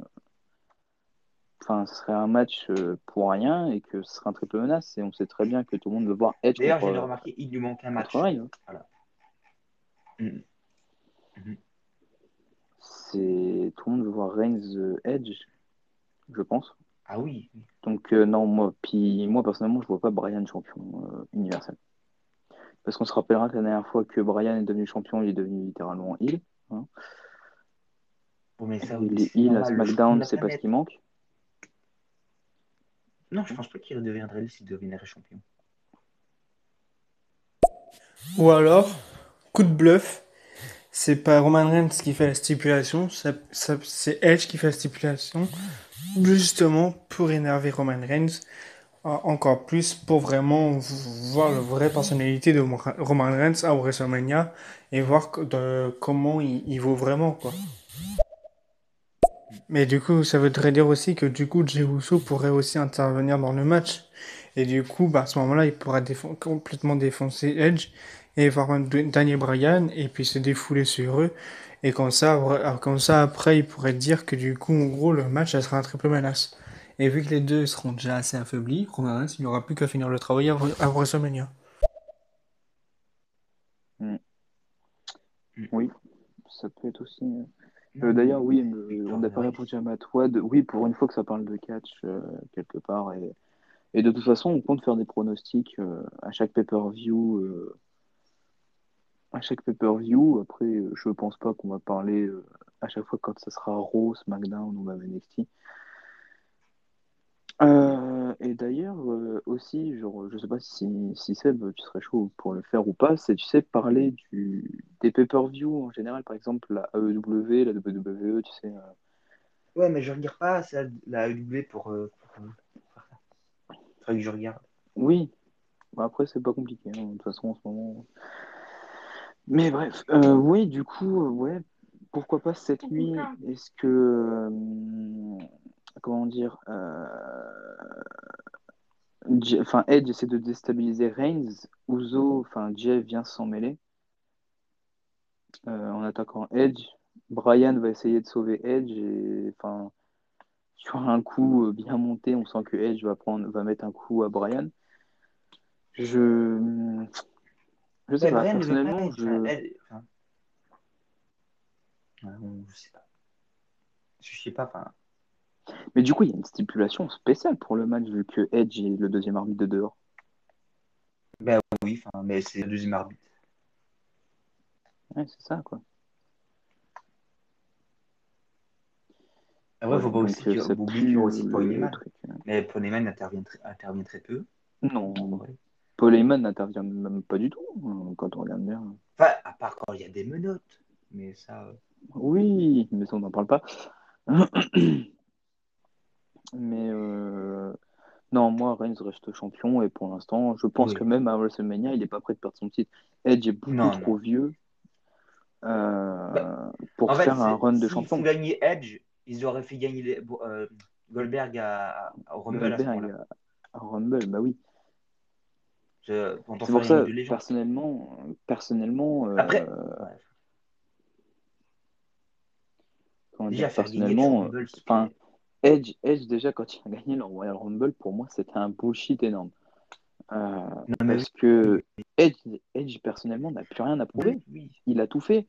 Enfin, ce serait un match euh, pour rien et que ce serait un triple menace. Et on sait très bien que tout le monde veut voir Edge D'ailleurs, de euh, remarquer, il lui manque un match. Ray. hein. Voilà. Mhm. Mhm. C'est tout le monde veut voir Reigns euh, Edge, je pense. Ah oui. Donc euh, non, moi, puis moi personnellement, je vois pas Brian champion euh, universel. Parce qu'on se rappellera que la dernière fois que Brian est devenu champion, il est devenu littéralement. Bon, mais Et ça, il est heel à SmackDown, c'est pas ce qui manque. Non, je pense pas qu'il redeviendrait s'il deviendrait champion. Ou alors, coup de bluff, c'est pas Roman Reigns qui fait la stipulation, c'est Edge qui fait la stipulation, justement pour énerver Roman Reigns encore plus, pour vraiment voir la vraie personnalité de Roman Reigns à WrestleMania et voir comment il, il vaut vraiment. Mais du coup, ça voudrait dire aussi que du coup, Jey Uso pourrait aussi intervenir dans le match. Et du coup, bah, à ce moment-là, il pourra défon- complètement défoncer Edge et voir même Daniel Bryan et puis se défouler sur eux. Et comme ça, comme ça, après, il pourrait dire que du coup, en gros, le match, ça sera un triple menace. Et vu que les deux seront déjà assez affaiblis, Roman il n'y aura plus qu'à finir le travail à, à WrestleMania. Oui, ça peut être aussi. Euh, D'ailleurs, oui, on n'a pas répondu à Matt Wad. Oui, pour une fois que ça parle de catch euh, quelque part. Et, et de toute façon, on compte faire des pronostics euh, à chaque pay-per-view. à chaque pay-per-view. Après, je pense pas qu'on va parler à chaque fois quand ça sera Raw, SmackDown ou même NXT. Euh, et d'ailleurs, euh, aussi, genre, je sais pas si, si Seb, tu serais chaud pour le faire ou pas, c'est, tu sais, parler du, des pay-per-view en général, par exemple la AEW, la WWE, tu sais. euh, Ouais, mais je regarde pas ça, la AEW pour, euh, pour, faire ça. Faudrait que je regarde. Oui, Bah, après, c'est pas compliqué, hein, de toute façon, en ce moment. Mais bref, euh, oui, du coup, euh, ouais, pourquoi pas cette nuit, est-ce que, euh, comment dire, euh, enfin, Edge essaie de déstabiliser Reigns, Uzo, enfin, Jeff vient s'en mêler euh, en attaquant Edge. Brian va essayer de sauver Edge et, enfin, sur un coup euh, bien monté, on sent que Edge va, prendre, va mettre un coup à Brian. Je. Je sais pas, personnellement, je. ouais, bon, je sais pas. Je sais pas, enfin. Mais du coup, il y a une stipulation spéciale pour le match, vu que Edge est le deuxième arbitre de dehors. Ben oui, mais c'est le deuxième arbitre. Ouais, c'est ça, quoi. Après, Ouais, faut pas aussi qu'il c'est oublie aussi Paul Heyman. euh. Mais Paul Heyman intervient, très- intervient très peu. Non, en vrai. Paul Heyman n'intervient même pas du tout, hein, quand on regarde bien. Enfin, à part quand il y a des menottes. Mais ça. euh, Oui, mais ça, on n'en parle pas. *clears throat* Mais euh, non, moi, Reigns reste champion et pour l'instant, je pense Oui. que même à WrestleMania, il n'est pas prêt de perdre son titre. Edge est beaucoup Non, trop vieux euh, pour En fait, faire un run de s'ils champion. font gagner Edge, ils auraient fait gagner les- euh, Goldberg à, Rumble Goldberg à Rumble, bah oui. Pour C'est pour ça, personnellement, personnellement, Après, dire, personnellement, enfin, Edge, Edge, déjà, quand il a gagné le Royal Rumble, pour moi, c'était un bullshit énorme. Euh, Non, parce que Edge, Edge, personnellement, n'a plus rien à prouver. oui. Il a tout fait.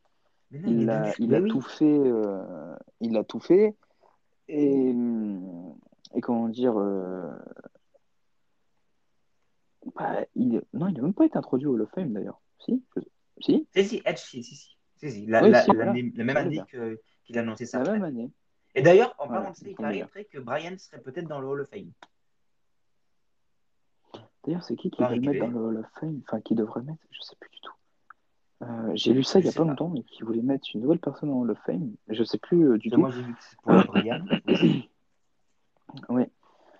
Non, Il a, il a oui. tout fait. euh, il a tout fait. Et, hum, et comment dire. euh, bah, il, non, il n'a même pas été introduit au Hall of Fame d'ailleurs. Si Si Si, si, Edge, si, si, si. La, Oui, la- si, l'année- voilà. la même Voilà, année que- qu'il a annoncé ça. La même année. Et d'ailleurs, en parlant de ça, il paraîtrait que Brian serait peut-être dans le Hall of Fame. D'ailleurs, c'est qui qui le mettre dans le Hall of Fame? Enfin, qui devrait mettre Je sais plus du tout. Euh, J'ai lu ça il Je y a pas pas. longtemps, mais qui voulait mettre une nouvelle personne dans le Hall of Fame. Je sais plus euh, du tout. Moi, j'ai vu que c'est pour *coughs* Brian. *coughs* Oui.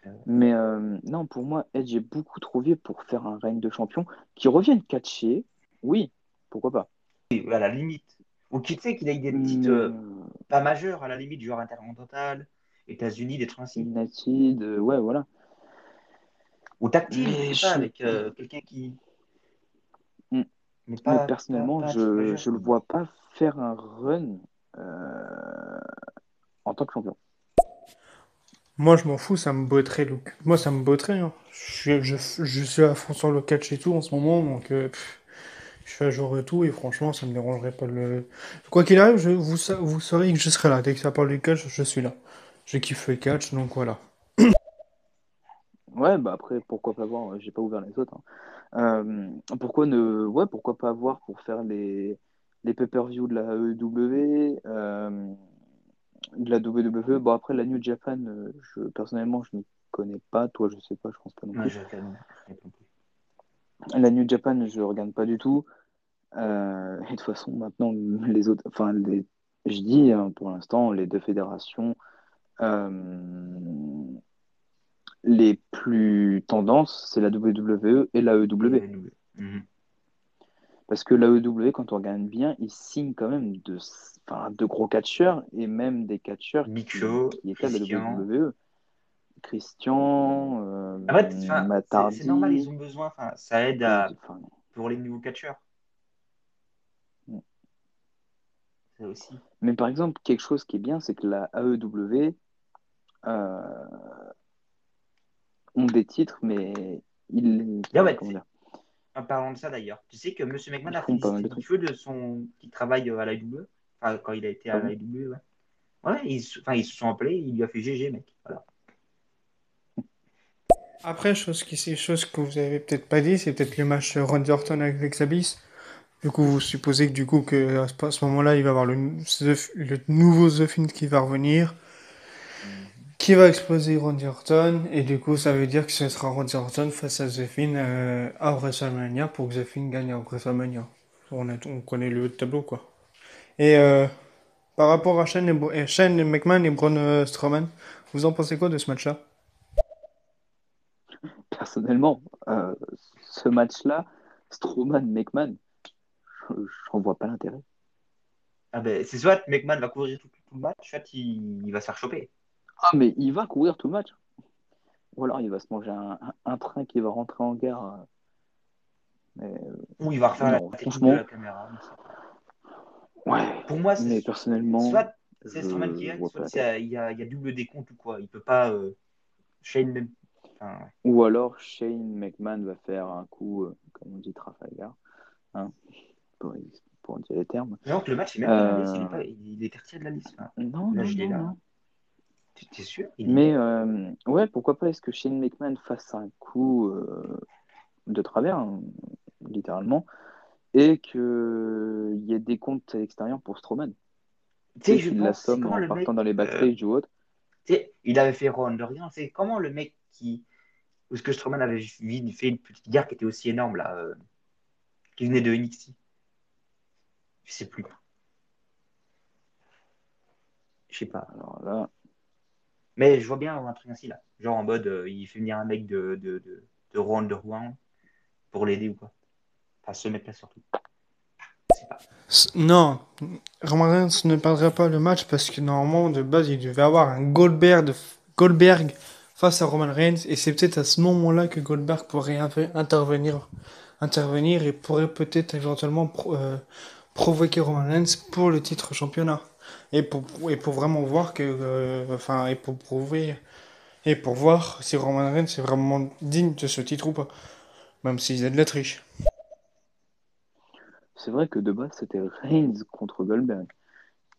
Euh. Mais euh, non, pour moi, Edge est beaucoup trop vieux pour faire un règne de champion. Qui revienne catcher, oui, pourquoi pas. Oui, à la limite. Ou qui tu sais qu'il ait des petites. Pas majeures, à la limite, genre Intercontinental, États-Unis, des trucs ainsi. United, euh, ouais, voilà. Ou tactile, Mais je sais pas, avec euh, quelqu'un qui. Mm. Mais Mais personnellement, pas- pas je majeur. je le vois pas faire un run euh, en tant que champion. Moi, je m'en fous, ça me botterait. le- Moi, ça me botterait. hein. Je suis, je, je suis à fond sur le catch et tout en ce moment, donc euh, pff, je suis à jour et tout, et franchement, ça me dérangerait pas de le. Quoi qu'il arrive, je, vous, sa- vous saurez que je serai là. Dès que ça parle du catch, je suis là. Je kiffe le catch, donc voilà. Ouais, bah après, pourquoi pas voir, j'ai pas ouvert les autres. hein. Euh, pourquoi ne. Ouais, pourquoi pas voir pour faire les, les pay-per-view de la AEW, euh, de la WWE. Bon, après, la New Japan, euh, je, personnellement, je ne connais pas. Toi, je sais pas, je pense pas plus. je non plus. La New Japan, je regarde pas du tout. Euh, et de toute façon, maintenant, les autres. Enfin, les, je dis hein, pour l'instant, les deux fédérations. euh, les plus tendances, c'est la WWE et la EW. Mhm. Parce que l'AEW, quand on regarde bien, ils signent quand même de, de gros catcheurs et même des catcheurs qui, qui étaient à la Christian. WWE. Christian, euh, c'est- normal, ils ont besoin. Ça aide à, pour les nouveaux catcheurs. Mm. Ça aussi. Mais par exemple, quelque chose qui est bien, c'est que la AEW euh, ont des titres, mais ils. Ah ouais, comment c'est- dire En parlant de ça d'ailleurs, tu sais que M. McMahon Ils a pas mal félicité de son qui travaille à la IW, enfin quand il a été à la IW, ouais. Ouais, ils, se- enfin, ils se sont appelés, il lui a fait GG, mec. Voilà. Après, chose, qui, c'est chose que vous avez peut-être pas dit, c'est peut-être le match Randy Orton avec Lex Abyss. Du coup, vous supposez que du coup, que à ce, moment-là, il va y avoir le, nouveau The Fiend qui va revenir, qui va exploser Randy Orton, et du coup, ça veut dire que ce sera Randy Orton face à The Fiend euh, à WrestleMania pour que The Fiend gagne à WrestleMania. On, on connaît le tableau, quoi. Et euh, par rapport à Shane, et, Shane McMahon et Braun euh, Strowman, vous en pensez quoi de ce match-là? Personnellement, euh, ce match-là, Strowman-McMahon, j'en vois pas l'intérêt. Ah ben, c'est soit McMahon va courir tout, tout le match, soit il, il va se faire choper. Ah, mais il va courir tout le match. Ou alors il va se manger un, un- un train qui va rentrer en gare. euh, Mais, Ou il va refaire Non, la franchement. de la caméra. ouais, Pour moi, c'est mais personnellement, soit C'est Strowman qui gagne, soit il y a, il y a double décompte ou quoi. Il peut pas. euh, Shane même. Enfin, ouais. Ou alors Shane McMahon va faire un coup, euh, comme on dit, Trafalgar, hein, pour, pour dire les termes. Donc le match, il est même pas dans la liste, il, est retiré de la liste. Non, là, non, non, là. non. Tu es sûr? Mais euh, ouais, pourquoi pas est-ce que Shane McMahon fasse un coup euh, de travers, hein, littéralement, et qu'il y ait des comptes à l'extérieur pour Strowman? Tu sais, je en mec. partant dans les euh, backstage ou autre. il avait fait Raw Underground. C'est comment le mec qui. Ou est-ce que Strowman avait fait une petite guerre qui était aussi énorme, là, euh, qui venait de NXT Je sais plus. Je sais pas. Alors là, Mais je vois bien un truc ainsi, là. Genre en mode, euh, il fait venir un mec de, de, de, de Raw Underground pour l'aider ou quoi. Enfin, ce mec-là surtout. Je sais pas. Non, Roman Reigns ne perdrait pas le match parce que normalement, de base, il devait avoir un Goldberg, Goldberg face à Roman Reigns et c'est peut-être à ce moment-là que Goldberg pourrait intervenir, intervenir et pourrait peut-être éventuellement pro- euh, provoquer Roman Reigns pour le titre championnat et pour, et pour vraiment voir que, euh, enfin, et pour prouver et pour voir si Roman Reigns est vraiment digne de ce titre ou pas, même s'il a de la triche. c'est vrai que de base, c'était Reigns contre Goldberg.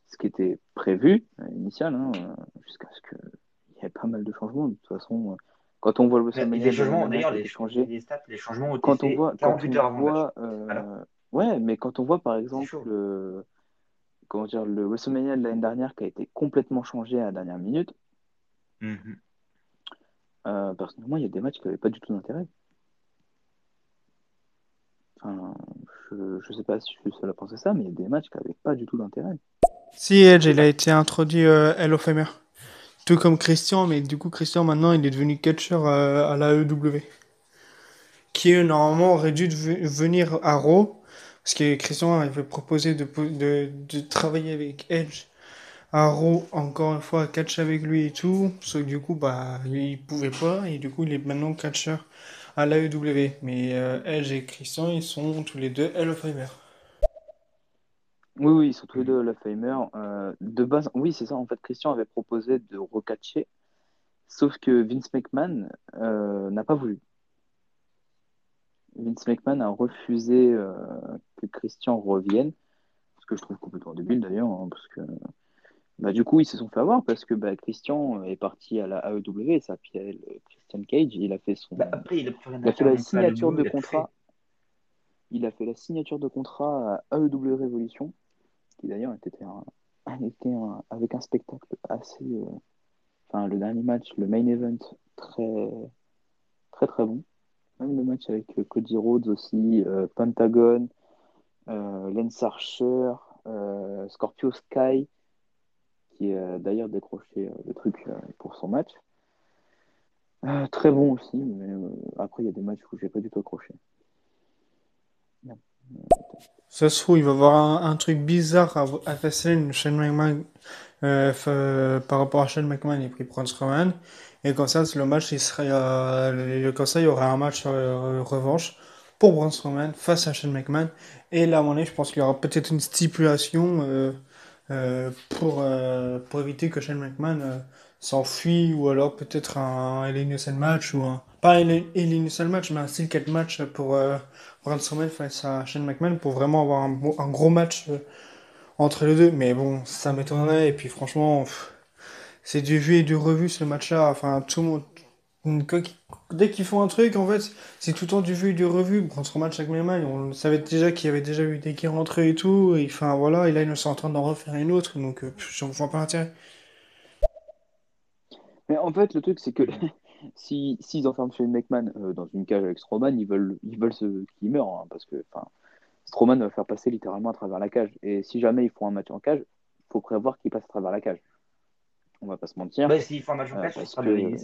Ce qui était prévu, euh, initial, hein, euh, jusqu'à ce qu'il y ait pas mal de changements. De toute façon, quand on voit le WrestleMania les changements, d'ailleurs, les, les stats, les changements ont été quand on voit, quand 48 on heures avant le match. voit, euh, Voilà. Ouais, mais quand on voit par exemple chaud. le, comment dire, le WrestleMania de l'année dernière qui a été complètement changé à la dernière minute, Mhm. euh, personnellement, il y a des matchs qui n'avaient pas du tout d'intérêt. Enfin, je, je sais pas si je suis seul à penser ça, mais il y a des matchs qui n'avaient pas du tout d'intérêt. Si Edge, il a été introduit euh, of Famer. Tout comme Christian, mais du coup, Christian, maintenant, il est devenu catcher euh, à la EW. Qui, eux, normalement, aurait dû venir à Raw. Parce que Christian avait proposé de, de, de travailler avec Edge à Raw, encore une fois, catch avec lui et tout. Sauf que du coup, bah, il pouvait pas. Et du coup, il est maintenant catcher à la EW. Mais euh, Edge et Christian, ils sont tous les deux Hall of Famer. Oui, oui, ils sont tous les deux Hall of Famer. Euh, de base, oui, c'est ça. En fait, Christian avait proposé de recatcher, sauf que Vince McMahon euh, n'a pas voulu. Vince McMahon a refusé euh, que Christian revienne, ce que je trouve complètement débile d'ailleurs, hein, parce que bah, du coup, ils se sont fait avoir parce que bah, Christian est parti à la AEW et s'appelle Christian Cage. Il a fait son, Bah, après, il a il fait la signature de contrat. Il a fait la signature de contrat à AEW Revolution, qui d'ailleurs était, un, était un- avec un spectacle assez. euh, Enfin, le dernier match, le main event, très très très bon. Même le match avec euh, Cody Rhodes aussi, euh, Pentagon, euh, Lance Archer, Scorpio Sky, qui a d'ailleurs décroché le truc pour son match. Très bon aussi, mais après il y a des matchs où j'ai pas du tout accroché. Ça se trouve, il va y avoir un, truc bizarre à, à Shane McMahon, par rapport à Shane McMahon et puis Braun Strowman. Et comme ça, le match, il serait, euh, comme ça, il y aura un match euh, revanche pour Braun Strowman face à Shane McMahon. Et là, à mon avis, je pense qu'il y aura peut-être une stipulation euh, euh, pour, euh, pour éviter que Shane McMahon euh, s'enfuit ou alors peut-être un Cell match ou un, pas un Cell match, mais un Steel Cage match pour, Braun Strowman face à Shane McMahon pour vraiment avoir un, gros match entre les deux. Mais bon, ça m'étonnerait. Et puis franchement, c'est du vu et du revu ce match-là. Enfin, tout Dès qu'ils font un truc, en fait, c'est tout le temps du vu et du revu. Braun Strowman, chaque McMahon, on savait déjà qu'il y avait déjà eu des qui rentraient et tout. Et enfin voilà, et là ils sont en train d'en refaire une autre. Donc, euh, pff, j'en vois pas l'intérêt. Mais en fait, le truc, c'est que *laughs* si s'ils enferment Shane McMahon euh, dans une cage avec Strowman, ils veulent, ils veulent qu'il meure, hein, parce que Strowman va faire passer littéralement à travers la cage. Et si jamais ils font un match en cage, faut prévoir qu'il passe à travers la cage. On va pas se mentir. Bah, s'il faut un match en Euh, parce sera que- de.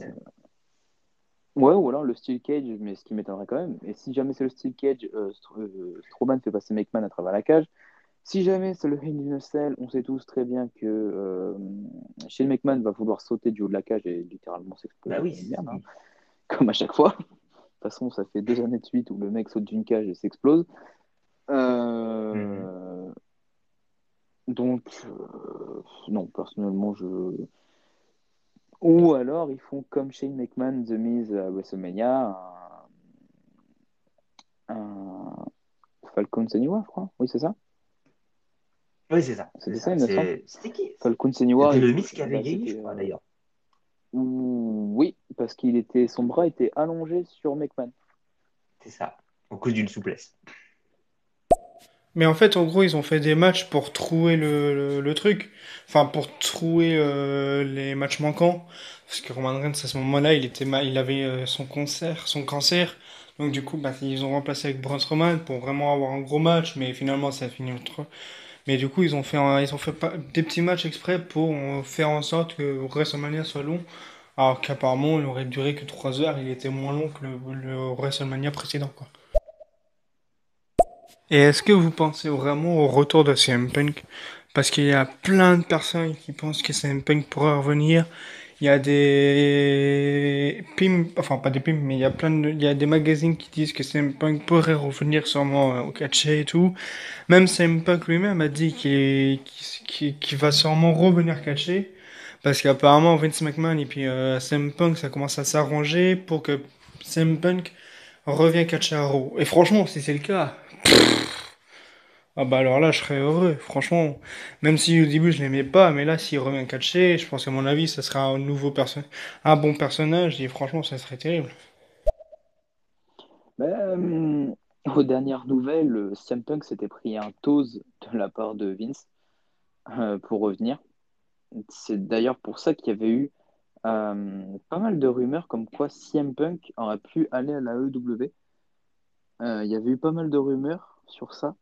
Ouais, ou alors le Steel Cage, mais ce qui m'étonnerait quand même. Et si jamais c'est le Steel Cage, euh, euh, Strowman fait passer McMahon à travers la cage. Si jamais c'est le Hell in Cell, on sait tous très bien que euh, Shane McMahon va vouloir sauter du haut de la cage et littéralement s'exploser Bah oui, merde, hein, *laughs* comme à chaque fois. De toute façon, ça fait deux années de suite où le mec saute d'une cage et s'explose. Euh, Donc, euh, non, personnellement, je. Ou alors, ils font comme Shane McMahon, The Miz à WrestleMania, un, un Falcon Senior, je crois. Oui, c'est ça Oui, c'est ça. C'était ça, il me semble. C'était qui? Falcon Senior. C'était le Miss qui avait gagné, je crois, euh, d'ailleurs. Oui, parce qu'il était, son bras était allongé sur McMahon. C'est ça. Au cause d'une souplesse. Mais en fait, en gros, ils ont fait des matchs pour trouer le, le, truc. Enfin, pour trouver euh, les matchs manquants. Parce que Roman Reigns, à ce moment-là, il était ma- il avait euh, son cancer, son cancer. Donc, du coup, bah, ils ont remplacé avec Braun Strowman pour vraiment avoir un gros match. Mais finalement, ça a fini autre. Mais du coup, ils ont fait, ils ont fait des petits matchs exprès pour euh, faire en sorte que WrestleMania soit long. Alors qu'apparemment, il aurait duré que 3 heures. Il était moins long que le, le WrestleMania précédent, quoi. Et est-ce que vous pensez vraiment au retour de CM Punk? Parce qu'il y a plein de personnes qui pensent que CM Punk pourrait revenir. Il y a des pimps, enfin pas des pimps, mais il y a plein de, il y a des magazines qui disent que CM Punk pourrait revenir sûrement euh, au catch et tout. Même CM Punk lui-même a dit qu'il qu'il va sûrement revenir catcher. Parce qu'apparemment Vince McMahon et puis euh, CM Punk ça commence à s'arranger pour que CM Punk revienne catcher à Raw. Et franchement, si c'est le cas, ah bah alors là, je serais heureux, franchement. Même si au début je l'aimais pas, mais là, s'il revient catcher, je pense qu'à mon avis, ça sera un nouveau perso un bon personnage, et franchement, ça serait terrible. Ben, aux dernières nouvelles, euh, CM Punk s'était pris un tose de la part de Vince euh, pour revenir. C'est d'ailleurs pour ça qu'il y avait eu pas mal de rumeurs comme quoi CM Punk aurait pu aller à la EW. Il y avait eu pas mal de rumeurs sur ça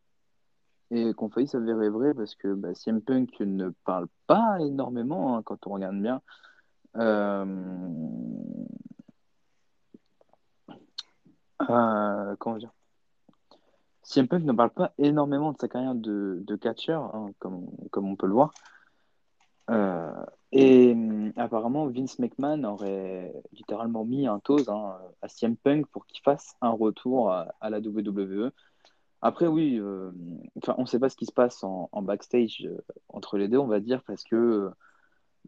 et qu'on failli s'avérer vrai parce que bah, CM Punk ne parle pas énormément hein, quand on regarde bien. Euh, euh, comment dire? CM Punk ne parle pas énormément de sa carrière de, de catcheur, hein, comme, comme on peut le voir. Euh, et apparemment, Vince McMahon aurait littéralement mis un toast hein, à CM Punk pour qu'il fasse un retour à la WWE. Après, oui, euh, enfin, on ne sait pas ce qui se passe en, en backstage euh, entre les deux, on va dire, parce que euh,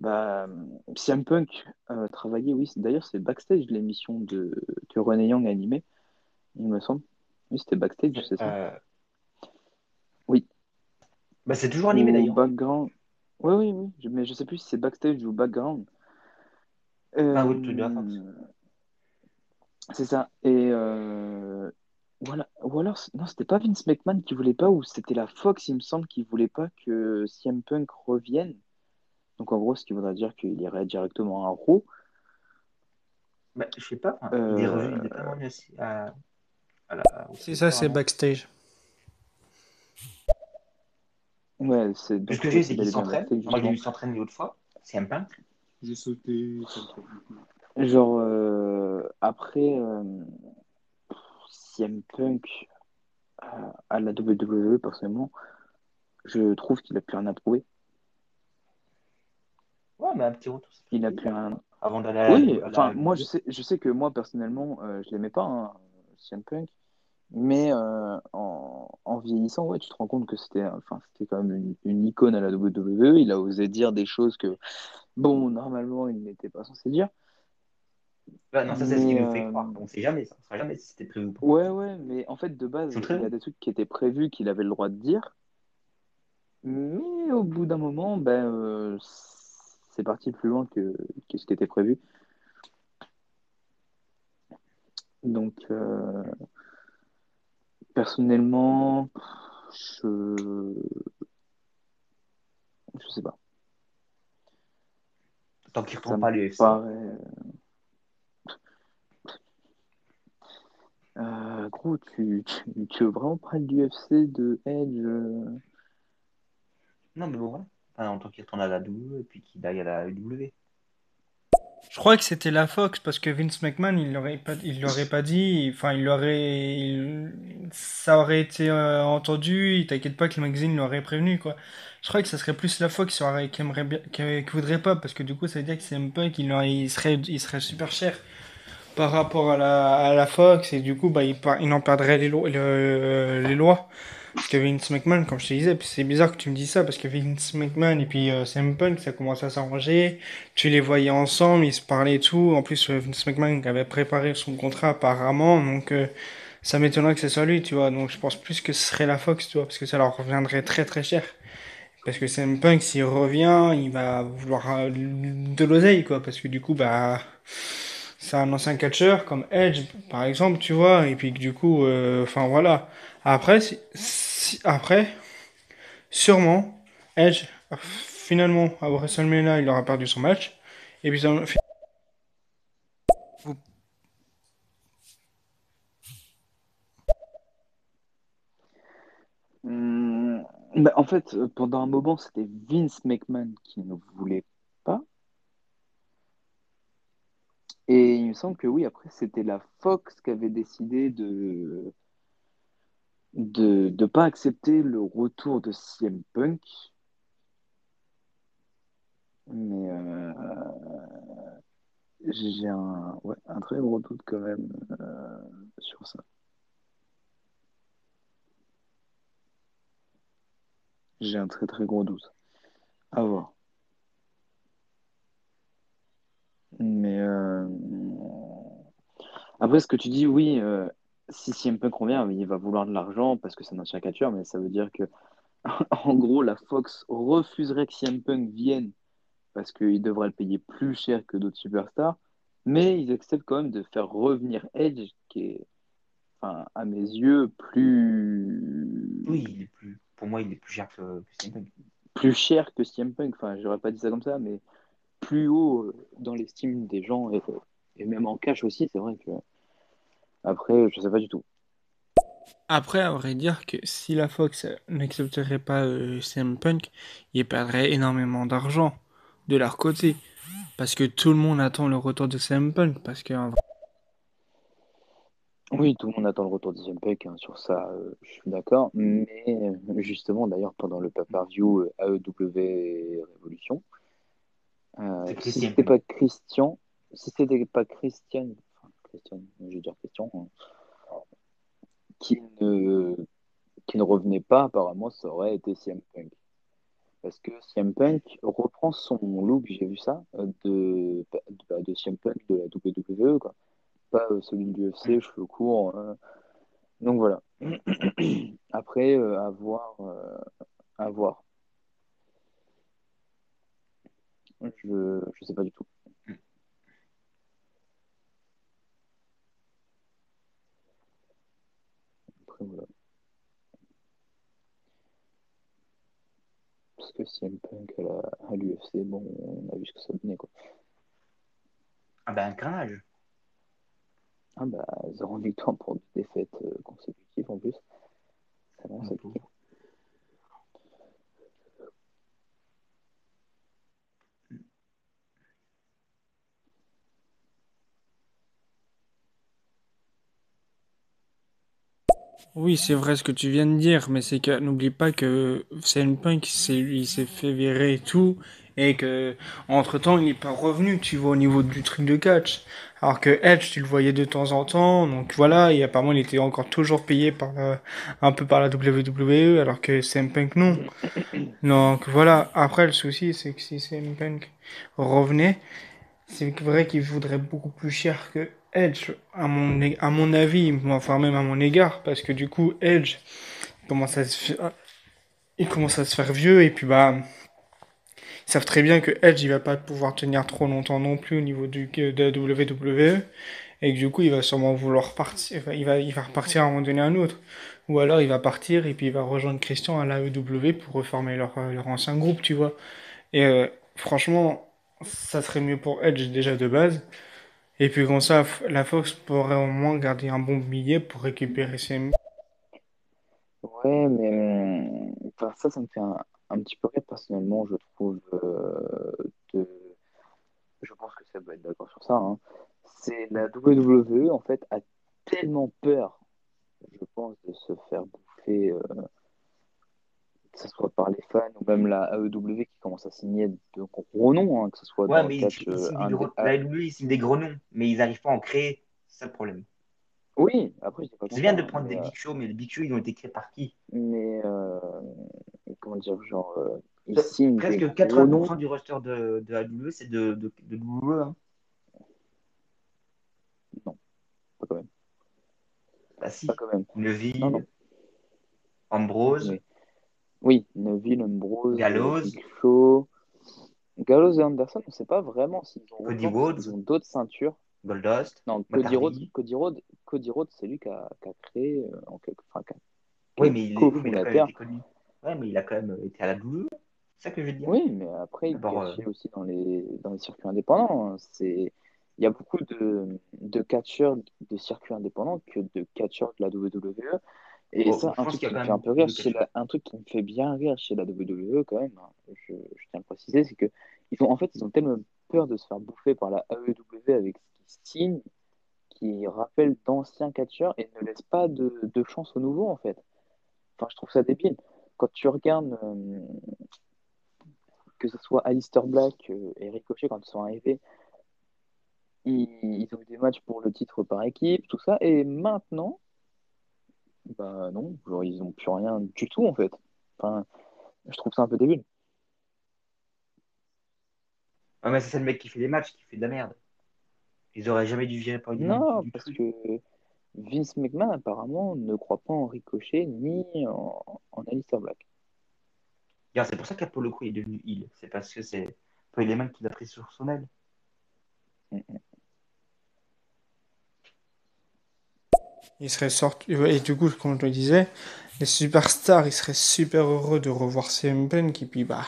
bah, CM Punk euh, travaillait, oui, d'ailleurs, c'est backstage l'émission de, que René Young a animée, il me semble. Oui, c'était backstage, c'est ça. Oui. Bah, c'est toujours animé d'ailleurs. background. Oui, oui, oui, mais je sais plus si c'est backstage ou background. Ah oui, c'est ça. Et voilà. Ou alors, non, c'était pas Vince McMahon qui voulait pas, ou c'était la Fox, il me semble, qui voulait pas que CM Punk revienne. Donc en gros, ce qui voudrait dire qu'il irait directement à Raw. Bah, je sais pas. enfin, Il est Euh, revenu, il est tellement venu aussi à, à la. au C'est ça, c'est apparemment. backstage. Ouais, c'est ce que j'ai, c'est qu'il s'entraîne. backstage, Moi, j'ai vu s'entraîner l'autre fois. C'est un peintre. J'ai sauté. Genre, euh, après, euh, CM Punk à la WWE, personnellement, je trouve qu'il a plus rien à prouver. Ouais, mais un petit retour. Il a plus rien. Avant d'aller à la. Oui, la- enfin, moi, je sais, je sais que moi, personnellement, euh, je l'aimais pas, hein, CM Punk. Mais euh, en, en vieillissant, ouais, tu te rends compte que c'était enfin, c'était quand même une, une icône à la WWE. Il a osé dire des choses que, bon, normalement, il n'était pas censé dire. Ouais, non, ça, c'est ce Mais, nous fait euh, croire. On sait jamais. Ça. On sait jamais si c'était prévu ou pas. Ouais, ouais, mais en fait, de base, il y a des trucs qui étaient prévus qu'il avait le droit de dire. Mais au bout d'un moment, ben, euh, c'est parti plus loin que, que ce qui était prévu. Donc, euh, personnellement, je... je sais pas. Tant qu'il me pas l'UFC. paraît... Euh, gros, tu, tu, tu veux vraiment parler du UFC, de Edge euh, Non, mais bon, voilà. Enfin, en tant qu'il retourne à la WWE et puis qu'il aille à la UW. Je crois que c'était la Fox parce que Vince McMahon, il l'aurait pas, il l'aurait pas dit. Enfin, il l'aurait, il- ça aurait été euh, entendu. T'inquiète pas que le magazine l'aurait prévenu, quoi. Je crois que ça serait plus la Fox qui aurait, qui aimerait bien, qui, qui voudrait pas parce que du coup, ça veut dire que CM Punk, il, aurait- il serait, il serait super cher par rapport à la, à la Fox et du coup, bah, il, il en perdrait les, lo- le- les lois. Parce que Vince McMahon, comme je te disais, c'est bizarre que tu me dis ça, parce que Vince McMahon et puis euh, CM Punk, ça commençait à s'arranger. Tu les voyais ensemble, ils se parlaient et tout. En plus, euh, Vince McMahon avait préparé son contrat apparemment, donc euh, ça m'étonnerait que ce soit lui, tu vois. Donc je pense plus que ce serait la Fox, tu vois, parce que ça leur reviendrait très très cher. Parce que CM Punk, s'il revient, il va vouloir euh, de l'oseille, quoi. Parce que du coup, bah, c'est un ancien catcheur comme Edge, par exemple, tu vois. Et puis du coup, euh, enfin voilà. Après, après, sûrement, Edge, finalement, à WrestleMania, il aura perdu son match. Et puis, Hum, bah, en fait, euh, pendant un moment, c'était Vince McMahon qui ne voulait pas. Et il me semble que oui, après, c'était la Fox qui avait décidé de de ne pas accepter le retour de CM Punk. Mais euh, j'ai un, un très gros doute quand même euh, sur ça. J'ai un très très gros doute. À voir. Mais euh, après, ce que tu dis, oui, euh, si CM Punk revient, il va vouloir de l'argent parce que c'est un ancien catcheur, mais ça veut dire que, *laughs* en gros, la Fox refuserait que CM Punk vienne parce qu'il devrait le payer plus cher que d'autres superstars, mais ils acceptent quand même de faire revenir Edge, qui est, enfin, à mes yeux, plus, Oui, il est plus, pour moi, il est plus cher que, que CM Punk. plus cher que CM Punk. Enfin, j'aurais pas dit ça comme ça, mais plus haut euh, dans l'estime des gens et, et même en cash aussi, c'est vrai que. Après, je sais pas du tout. Après, à vrai dire que si la Fox n'accepterait pas euh, CM Punk, ils perdraient énormément d'argent de leur côté. Parce que tout le monde attend le retour de CM Punk. Parce que Oui, tout le monde attend le retour de CM Punk, hein, sur ça, euh, je suis d'accord. Mais euh, justement, d'ailleurs, pendant le pay-per-view AEW Révolution, euh, si c'était pas Christian, si c'était pas Christian, enfin, Christian, je vais dire Christian, hein, qui ne, qui ne revenait pas, apparemment, ça aurait été CM Punk. Parce que CM Punk reprend son look, j'ai vu ça, euh, de, de, de CM Punk de la WWE, quoi. Pas euh, celui de l'UFC, cheveux courts. euh. Donc voilà. *clears throat* Après, à voir. à voir. Je, je sais pas du tout. Après, voilà. Parce que CM Punk à la- à l'UFC, bon, on a vu ce que ça donnait, quoi. Ah ben, un carnage. Ah bah, zéro victoire pour deux défaites euh, consécutives en plus. Ça à Oui, c'est vrai ce que tu viens de dire, mais c'est que n'oublie pas que CM Punk, il s'est fait virer et tout, et que entre-temps, il n'est pas revenu, tu vois, au niveau du truc de catch. Alors que Edge, tu le voyais de temps en temps, donc voilà, et apparemment, il était encore toujours payé par un peu par la WWE, alors que CM Punk, non. Donc voilà, après, le souci, c'est que si CM Punk revenait, c'est vrai qu'il voudrait beaucoup plus cher que Edge, à mon, à mon avis, enfin même à mon égard, parce que du coup, Edge commence à se, il commence à se faire vieux, et puis bah, ils savent très bien que Edge, il va pas pouvoir tenir trop longtemps non plus au niveau du, de la WWE, et que du coup, il va sûrement vouloir partir, il va, il va repartir à un moment donné à un autre. Ou alors, il va partir, et puis il va rejoindre Christian à la l'AEW pour reformer leur, leur ancien groupe, tu vois. Et euh, franchement, ça serait mieux pour Edge déjà de base. Et puis comme ça, la Fox pourrait au moins garder un bon billet pour récupérer ses... Ouais, mais hum, enfin, ça, ça me fait un, un petit peu rire personnellement, je trouve. euh, de... Je pense que ça doit être d'accord sur ça. hein. C'est la WWE, en fait, a tellement peur, je pense, de se faire bouffer, euh, que ce soit par les fans ou même la AEW qui commence à signer de gros noms, hein, que ce soit Ouais, dans mais le ils, catch ils euh, des gros, la WWE, ils signent des gros noms, mais ils n'arrivent pas à en créer. C'est ça le problème. Oui, après, je pas C'est bien de prendre mais, des Big Show, mais les Big Show, ils ont été créés par qui? Mais euh, comment dire, genre, euh, ils signent Presque gros noms. 80% du roster de, de AW, c'est de, de, de WWE. Hein. Pas quand même. Bah si. Pas quand même. Neville, Non, non. Ambrose, Oui. Oui, Neville, Ambrose, Gallows. Show. Gallows et Anderson, on ne sait pas vraiment s'ils ont Cody Rhodes. d'autres ceintures. Goldust. Non, Cody Rhodes. Cody Rhodes, Cody Rhodes, c'est lui qui a, qui a créé, euh, en quelque, enfin, qui a- qui Oui, est mais il, est, oui, mais il a quand même été connu. Ouais, mais il a quand même été à la WWE. C'est ça que je veux dire. Oui, mais après, il catchait aussi dans les, dans les circuits indépendants. hein. C'est, il y a beaucoup de, de catcheurs de circuits indépendants que de catcheurs de la WWE. Et ça, un truc qui me fait un peu rire la, un truc qui me fait bien rire chez la WWE quand même, hein, je, je tiens à le préciser, c'est que ils ont, en fait, ils ont tellement peur de se faire bouffer par la AEW avec ce qu'ils signent, qui rappellent d'anciens catcheurs et ne laissent pas de, de chance aux nouveaux, en fait. Enfin, je trouve ça débile. Quand tu regardes, euh, que ce soit Alistair Black euh, et Ricochet quand ils sont arrivés, ils, ils ont eu des matchs pour le titre par équipe, tout ça, et maintenant, bah non, genre, ils n'ont plus rien du tout en fait. Enfin, je trouve ça un peu débile. Ouais, mais ça, c'est le mec qui fait des matchs, qui fait de la merde. Ils auraient jamais dû virer par une Non, parce que Vince McMahon apparemment ne croit pas en Ricochet ni en, en Alistair Black. C'est pour ça qu'Apollo Crew est devenu heal. C'est parce que c'est Paul Heyman qui l'a pris sur son aile. Il serait sorti. Et du coup, comme je le disais, les superstars, ils seraient super heureux de revoir CM Punk. Et puis, bah,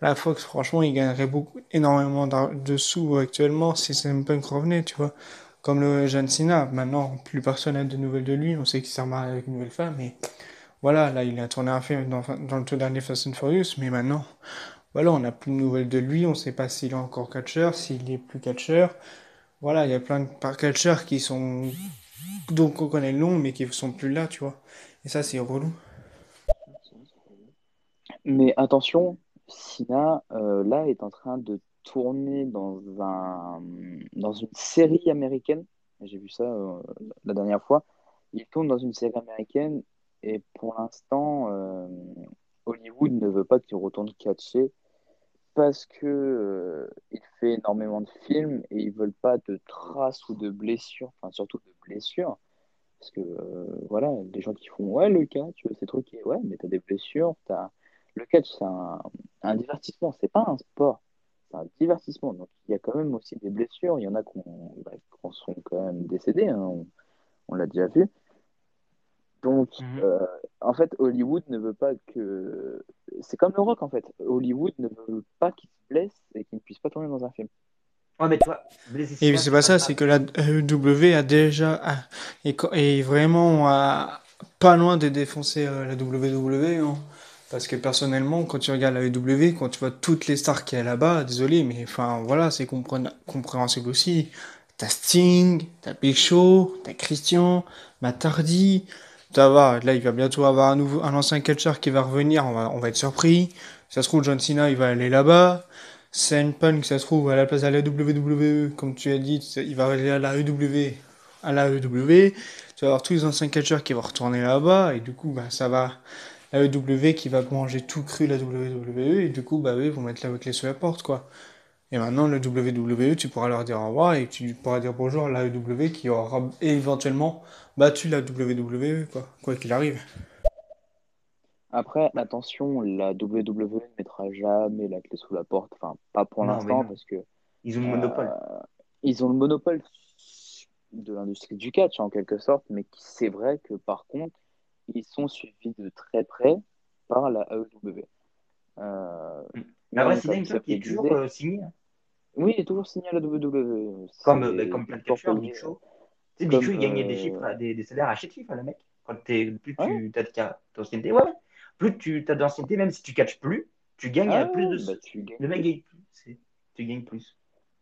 la Fox, franchement, il gagnerait beaucoup, énormément de sous actuellement si CM Punk revenait, tu vois. Comme le John Cena. Maintenant, plus personne n'a de nouvelles de lui. On sait qu'il s'est marié avec une nouvelle femme. Mais voilà, là, il a tourné un film dans, dans le tout dernier Fast and Furious. Mais maintenant, voilà, on n'a plus de nouvelles de lui. On sait pas s'il est encore catcheur, s'il est plus catcheur. Voilà, il y a plein de catcheurs qui sont donc on connaît le nom, mais qui sont plus là, tu vois. Et ça, c'est relou. Mais attention, Sina, euh, là, est en train de tourner dans un, dans une série américaine. J'ai vu ça euh, la dernière fois. Il tourne dans une série américaine et pour l'instant, euh, Hollywood ne veut pas qu'il retourne catcher parce que euh, il fait énormément de films et ils veulent pas de traces ou de blessures, enfin surtout de blessures. Parce que euh, voilà, les gens qui font ouais le catch, c'est truc ouais, mais t'as des blessures, t'as le catch c'est un, un divertissement, c'est pas un sport, c'est un divertissement. Donc il y a quand même aussi des blessures, il y en a qui bah, sont quand même décédés, hein, on, on l'a déjà vu. Donc Mhm. euh, en fait Hollywood ne veut pas que c'est comme le rock en fait. Hollywood ne veut pas qu'il se blesse et qu'il ne puisse pas tourner dans un film. Ouais, mais toi, blessé Et c'est pas ça, c'est que la AEW a déjà a- est vraiment à- pas loin de défoncer euh, la WWE. hein. Parce que personnellement, quand tu regardes la AEW, quand tu vois toutes les stars qu'il y a là-bas, désolé, mais enfin voilà, c'est compréhensible aussi. T'as Sting, t'as Big Show, t'as Christian, Matt Hardy. Ça va, là il va bientôt avoir un nouveau, un ancien catcheur qui va revenir, on va, on va être surpris. Ça se trouve, John Cena il va aller là-bas. CM Punk, ça se trouve, à la place de la WWE, comme tu as dit, il va aller à la EW, à la EW. Tu vas avoir tous les anciens catcheurs qui vont retourner là-bas, et du coup, bah, ça va, la EW qui va manger tout cru la WWE, et du coup, bah, eux, ils vont mettre la clé sous la porte, quoi. Et maintenant, le WWE, tu pourras leur dire au revoir, et tu pourras dire bonjour à la EW qui aura éventuellement battu la WWE, quoi, quoi qu'il arrive. Après, attention, la WWE ne mettra jamais la clé sous la porte. Enfin, pas pour l'instant, parce que Ils ont le euh, monopole. ils ont le monopole de l'industrie du catch, en quelque sorte, mais qui- c'est vrai que par contre, ils sont suivis de très près par la AEW. Euh, Mais après, semble qu'il est toujours disait- euh, signé. hein. Oui, il est toujours signé à la WWE. Comme, C'est euh, bah, comme plein de toujours catcheurs, payé. Big Show. Tu sais, Comme, il gagnait des euh, chiffres, des, des salaires à chiffres, le mec. Quand t'es, plus Ouais. tu as d'ancienneté, ouais, ouais. plus tu as d'ancienneté, même si tu catches plus, tu gagnes Ah euh, plus de bah, tu gagnes Le mec gagne plus. Tu gagnes plus.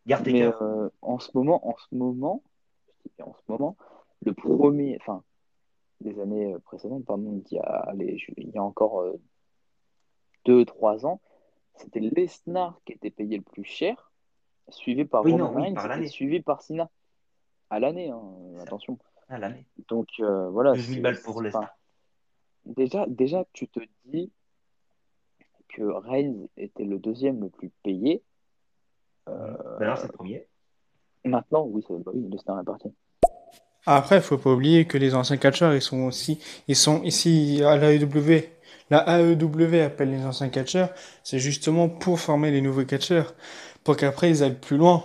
Garde tes Mais cœurs. euh, en ce moment, en ce moment, en ce moment, le premier, enfin, des années euh, précédentes, pardon, il y a, il y a encore euh, deux, trois ans, c'était Lesnar qui était payé le plus cher, suivi par Oui, Roman oui, Reigns suivi par Cena. À l'année, hein, attention. à l'année. Donc euh, voilà. 12 000 c'est- balles pour enfin, déjà, déjà, tu te dis que Reigns était le deuxième le plus payé. Euh, Ben alors, c'est le premier. Maintenant, oui, c'est bah oui, Leicester est parti. Après, il faut pas oublier que les anciens catcheurs, ils sont aussi, ils sont ici à l'AEW. La AEW appelle les anciens catcheurs, c'est justement pour former les nouveaux catcheurs, pour qu'après ils aillent plus loin.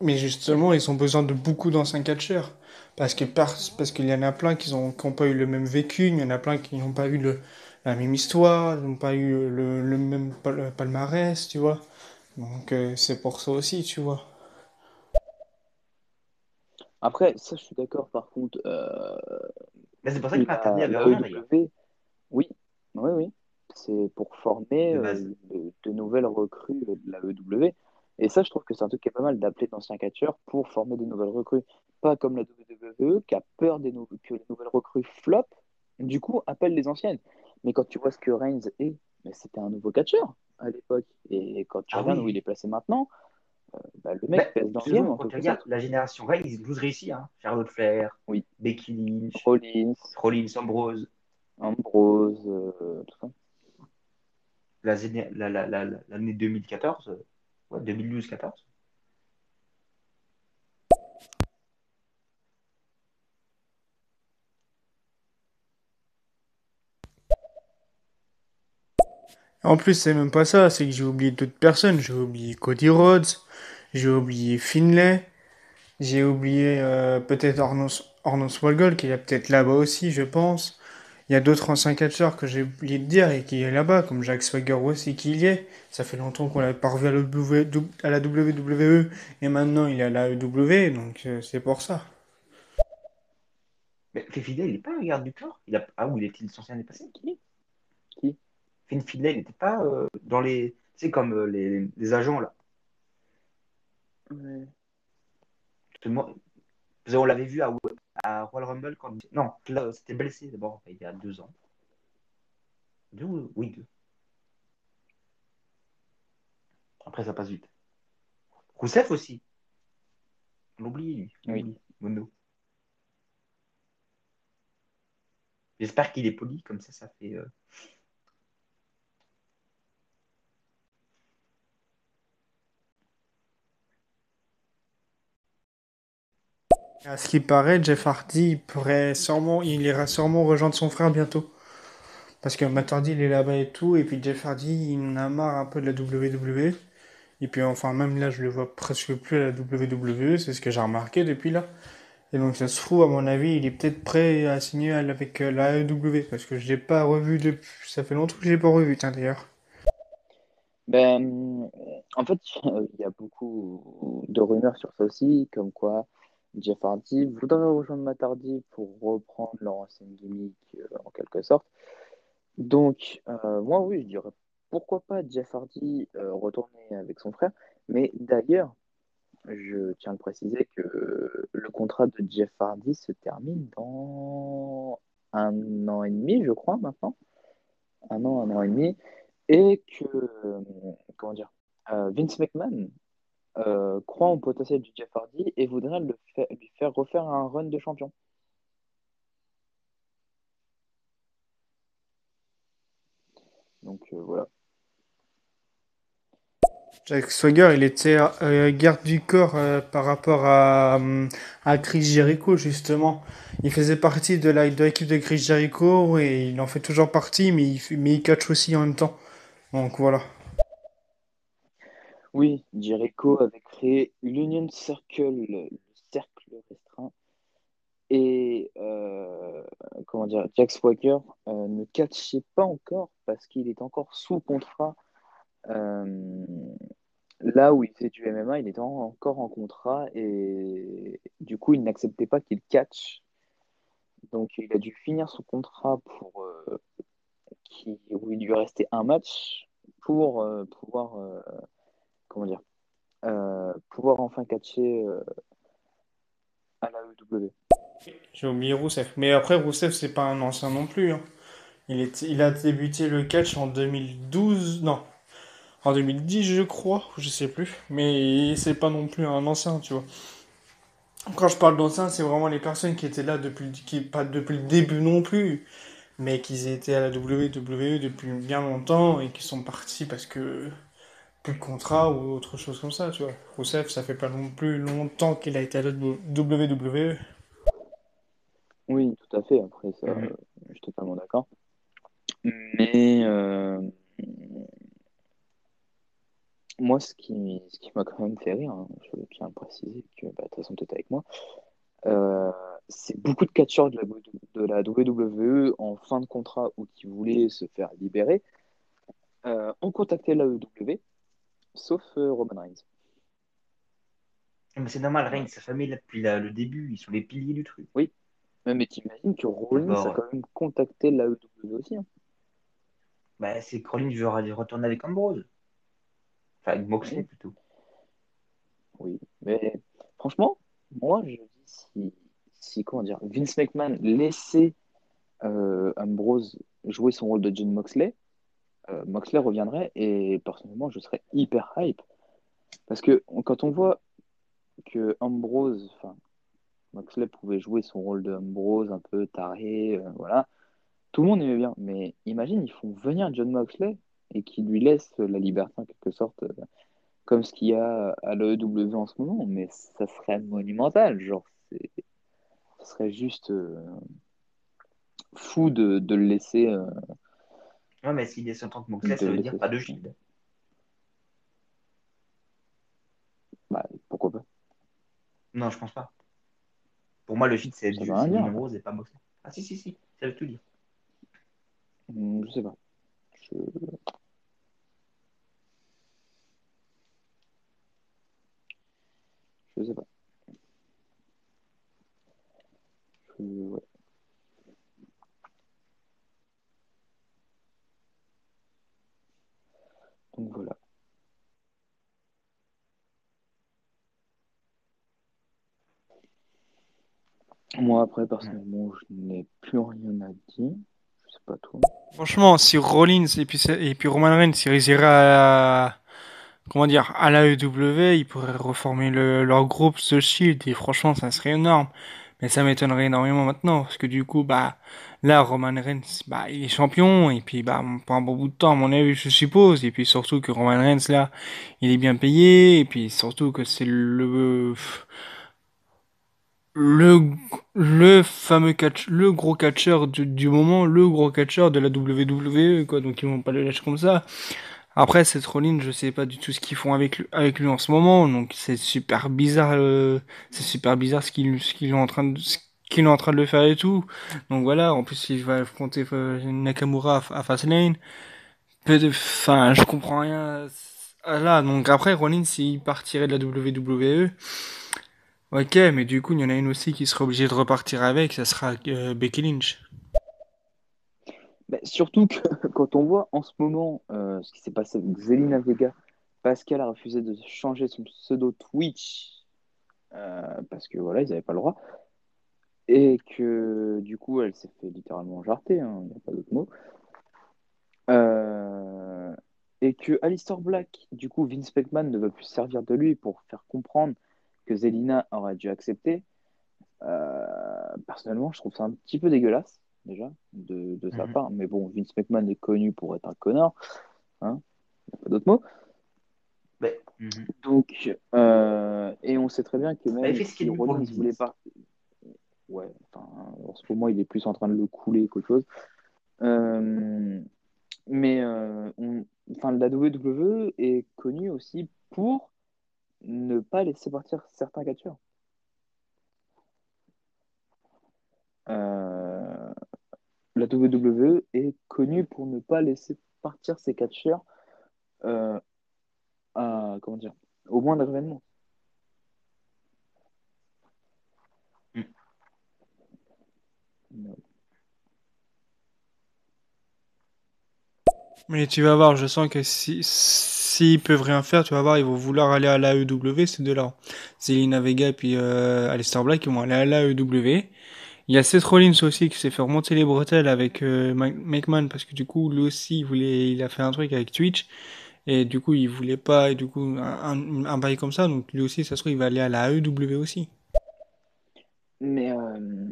Mais justement, ils ont besoin de beaucoup d'anciens catcheurs. Parce que par- parce qu'il y en a plein qui ont, qui ont pas eu le même vécu, il y en a plein qui n'ont pas eu le, la même histoire, qui n'ont pas eu le, le même pal- palmarès, tu vois. Donc euh, c'est pour ça aussi, tu vois. Après, ça, je suis d'accord. Par contre, euh, Mais c'est pour ça rejoint d'ailleurs. AEW, oui, oui, oui, c'est pour former De euh, de, de nouvelles recrues de la AEW. Et ça, je trouve que c'est un truc qui est pas mal d'appeler d'anciens catcheurs pour former des nouvelles recrues. Pas comme la WWE qui a peur des nou- que les nouvelles recrues flop, du coup, appelle les anciennes. Mais quand tu vois ce que Reigns est, mais c'était un nouveau catcheur à l'époque. Et quand tu Ah regardes oui. où il est placé maintenant, euh, bah, le mec pèse dans le game quand tu regardes la génération Reigns, ils tous réussi. Hein. Charlotte Flair, Oui. Becky Lynch, Rollins, Rollins, Ambrose. Ambrose, euh, tout ça. La- la- la- L'année 2014, euh, ouais, 2012-14. En plus, c'est même pas ça, c'est que j'ai oublié d'autres personnes. J'ai oublié Cody Rhodes, j'ai oublié Finlay, j'ai oublié euh, peut-être Arnos, Arnos qui est peut-être là-bas aussi, je pense. Il y a d'autres anciens catcheurs que j'ai oublié de dire et qui est là-bas, comme Jack Swagger aussi qui y est. Ça fait longtemps qu'on l'a pas revu à la, W- à la WWE et maintenant il est à la AEW, donc euh, c'est pour ça. Mais Finn il n'est pas un garde du corps il a... Ah, où il est-il censé l'année passée? Qui? Qui? Finn Finlay, il n'était pas euh, dans les. Tu sais, comme euh, les, les agents là. Ouais. Tout le monde- Parce qu'on l'avait vu à, à Royal Rumble quand. Non, là, c'était blessé d'abord, il y a deux ans. Deux ou- Oui, deux. Après, ça passe vite. Rousseff aussi. On l'oublie, lui. Oui. Mono. J'espère qu'il est poli, comme ça, ça fait. euh, À ce qui paraît, Jeff Hardy pourrait sûrement, il ira sûrement rejoindre son frère bientôt. Parce que Matt il est là-bas et tout, et puis Jeff Hardy, il en a marre un peu de la WWE. Et puis enfin, même là, je le vois presque plus à la WWE, c'est ce que j'ai remarqué depuis là. Et donc ça se trouve, à mon avis, il est peut-être prêt à signer avec euh, la AEW, parce que je l'ai pas revu depuis... Ça fait longtemps que je l'ai pas revu, d'ailleurs. Ben, en fait, *laughs* il y a beaucoup de rumeurs sur ça aussi, comme quoi Jeff Hardy voudrait rejoindre Matt Hardy pour reprendre leur ancienne gimmick euh, en quelque sorte. Donc, euh, moi, oui, je dirais pourquoi pas Jeff Hardy euh, retourner avec son frère. Mais d'ailleurs, je tiens à préciser que le contrat de Jeff Hardy se termine dans un an et demi, je crois, maintenant. Un an, un an et demi. Et que, comment dire, Vince McMahon euh, croit au potentiel du Jeff Hardy et voudrait le lui faire refaire un run de champion. Donc euh, voilà. Jack Swagger, il était euh, garde du corps euh, par rapport à, à Chris Jericho, justement. Il faisait partie de la- de l'équipe de Chris Jericho et il en fait toujours partie, mais il, mais il catch aussi en même temps. Donc voilà. Oui, Jericho avait créé l'Union Circle, le, le cercle restreint. Et euh, comment dire, Jack Swagger euh, ne catchait pas encore parce qu'il est encore sous contrat. Euh, là où il fait du MMA, il en- encore en contrat et du coup, il n'acceptait pas qu'il catch. Donc, il a dû finir son contrat pour qui, où il lui restait un match pour pouvoir, dire, euh, pouvoir enfin catcher euh, à la EW. J'ai oublié Rousseff. Mais après, Rousseff, c'est pas un ancien non plus. hein. Il, est, il a débuté le catch en 2012, non, en 2010, je crois, je sais plus. Mais c'est pas non plus un ancien, tu vois. Quand je parle d'anciens, c'est vraiment les personnes qui étaient là depuis, qui, pas depuis le début non plus, mais qui étaient à la WWE depuis bien longtemps et qui sont partis parce que plus de contrat ou autre chose comme ça, tu vois. Rousseff, ça fait pas non plus longtemps qu'il a été à la WWE. Oui, tout à fait. Après, ça, Mhm. je suis totalement d'accord. Mais euh, moi, ce qui, ce qui m'a quand même fait rire, hein, je tiens à préciser que, bah, de toute façon, tu avec moi, euh, c'est beaucoup de catcheurs de la, de la WWE en fin de contrat ou qui voulaient se faire libérer euh, ont contacté la WWE, sauf euh, Roman Reigns. Mais c'est normal, Reigns, sa famille là depuis la- le début, ils sont les piliers du truc. Ouais, Mais t'imagines que Rollins a quand même contacté la WWE aussi. hein. Bah, c'est que Rollins veut re- retourner avec Ambrose. Enfin, avec Moxley Oui. plutôt. Oui, mais franchement, moi je dis si, si comment dire, Vince McMahon laissait euh, Ambrose jouer son rôle de John Moxley, euh, Moxley reviendrait et personnellement je serais hyper hype. Parce que quand on voit que Ambrose, enfin Moxley pouvait jouer son rôle de Ambrose un peu taré, euh, voilà, tout le monde aimait bien. Mais imagine, ils font venir John Moxley et qu'ils lui laissent la liberté en quelque sorte. euh, comme ce qu'il y a à l'AEW en ce moment, mais ça serait monumental. Genre, ça serait juste fou de le laisser. Ouais, mais s'il est en tant que Moxley, De ça veut dire pas de shield. bah, pourquoi pas Non, je pense pas. Pour moi, le shield, c'est. Dean Ambrose et pas Moxley. Ah, si, si, si, ça veut tout dire. Hum, Je sais pas. Je... Je sais pas. Je- ouais. Donc voilà. Moi, après, personnellement, je n'ai plus rien à dire. Je sais pas toi. Franchement, si Rollins et puis, et puis Roman Reigns ils iraient à comment dire, à la EW, ils pourraient reformer le, leur groupe The Shield et franchement, ça serait énorme. Mais ça m'étonnerait énormément maintenant parce que du coup, bah, là, Roman Reigns, bah, il est champion et puis, bah, un bon bout de temps, à mon avis, je suppose. Et puis surtout que Roman Reigns, là, il est bien payé et puis surtout que c'est le, le, le fameux catch, le gros catcheur du, du moment, le gros catcheur de la WWE, quoi. Donc ils vont pas le lâcher comme ça. Après, cette Rollins, je sais pas du tout ce qu'ils font avec lui, avec lui en ce moment. Donc c'est super bizarre, euh, c'est super bizarre ce qu'ils, ce qu'ils sont en train de, ce qu'il est en train de le faire et tout. Donc voilà. En plus, il va affronter euh, Nakamura à, à Fastlane. Peu de- Enfin, je comprends rien. à- Là, donc après, Rollins, s'il partirait de la WWE, Ok, mais du coup, il y en a une aussi qui sera obligée de repartir avec, ça sera euh, Becky Lynch. Bah, surtout que *laughs* quand on voit en ce moment euh, ce qui s'est passé avec Zelina Vega, qu'elle a refusé de changer son pseudo Twitch, euh, parce que voilà, ils n'avaient pas le droit, et que du coup, elle s'est fait littéralement jarter, hein, il n'y a pas d'autre mot. Euh, et que Alistair Black, du coup, Vince McMahon ne va plus se servir de lui pour faire comprendre que Zelina aurait dû accepter. Personnellement, je trouve ça un petit peu dégueulasse, déjà, de, de sa Mhm. part. Mais bon, Vince McMahon est connu pour être un connard. Hein Il n'y a pas d'autre mot. Mais, mhm. Donc, euh, et on sait très bien que Bah, même qu'il si le Rollins voulait business. pas. Ouais, enfin, en ce moment, il est plus en train de le couler qu'autre chose. Euh, mais euh, on- enfin, la WWE est connue aussi pour ne pas laisser partir certains catcheurs. Euh, la WWE est connue pour ne pas laisser partir ses catcheurs euh, à, comment dire, au moindre événement. Mm. Mais tu vas voir, je sens que si s'ils peuvent rien faire, tu vas voir, ils vont vouloir aller à l'AEW, ces deux-là. Zelina Vega et puis euh, Aleister Black, ils vont aller à l'AEW. Il y a Seth Rollins aussi qui s'est fait remonter les bretelles avec euh, Mc- McMahon parce que du coup, lui aussi, il voulait, il a fait un truc avec Twitch. Et du coup, il voulait pas, et du coup, un, un, bail comme ça. Donc lui aussi, ça se trouve, il va aller à la AEW aussi. Mais euh,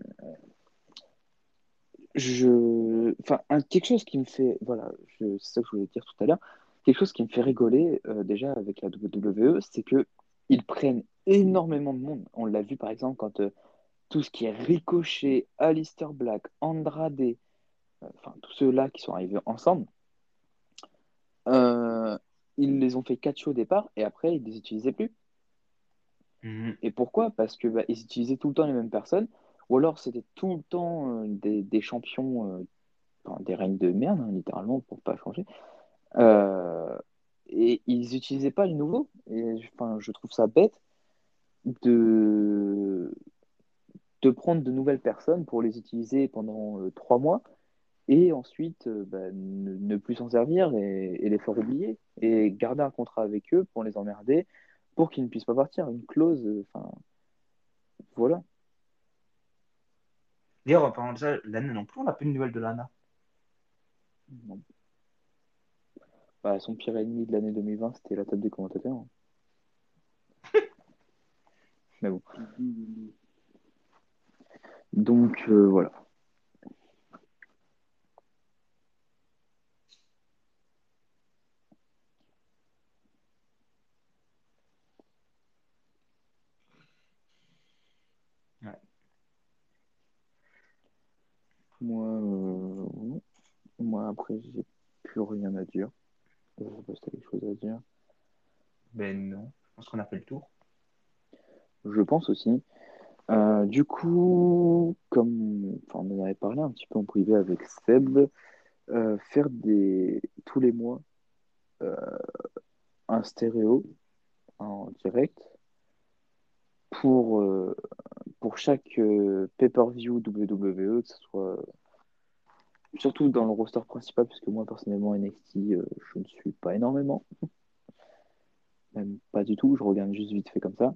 je, enfin, quelque chose qui me fait, voilà, c'est ça que je voulais dire tout à l'heure, quelque chose qui me fait rigoler euh, déjà avec la WWE, c'est que ils prennent énormément de monde. On l'a vu par exemple quand euh, tout ce qui est Ricochet, Aleister Black, Andrade, euh, enfin tous ceux-là qui sont arrivés ensemble, euh, ils les ont fait catch au départ et après ils les utilisaient plus. Mhm. Et pourquoi? Parce que bah, ils utilisaient tout le temps les mêmes personnes, ou alors c'était tout le temps euh, des, des champions, enfin, des règnes de merde, hein, littéralement, pour pas changer. Et ils n'utilisaient pas les nouveaux. Et je trouve ça bête de, de prendre de nouvelles personnes pour les utiliser pendant euh, trois mois et ensuite euh, bah, ne, ne plus s'en servir et, et les faire oublier et garder un contrat avec eux pour les emmerder pour qu'ils ne puissent pas partir. Une clause, euh, enfin, voilà. D'ailleurs, en parlant de ça, Lana non plus, on n'a plus de nouvelles de Lana. Bah, son pire ennemi de l'année 2020, c'était la table des commentateurs. hein. *laughs* Mais bon. Donc, euh, voilà. Ouais. Moi, euh, moi après, j'ai plus rien à dire. Je sais pas si t'as quelque chose à dire. Ben non, je pense qu'on a fait le tour. Je pense aussi. Euh, du coup, comme on en avait parlé un petit peu en privé avec Seb, euh, faire des tous les mois euh, un stéréo en direct pour, pour chaque pay-per-view WWE, que ce soit surtout dans le roster principal, puisque moi personnellement NXT, je ne suis pas énormément, *laughs* même pas du tout, je regarde juste vite fait comme ça.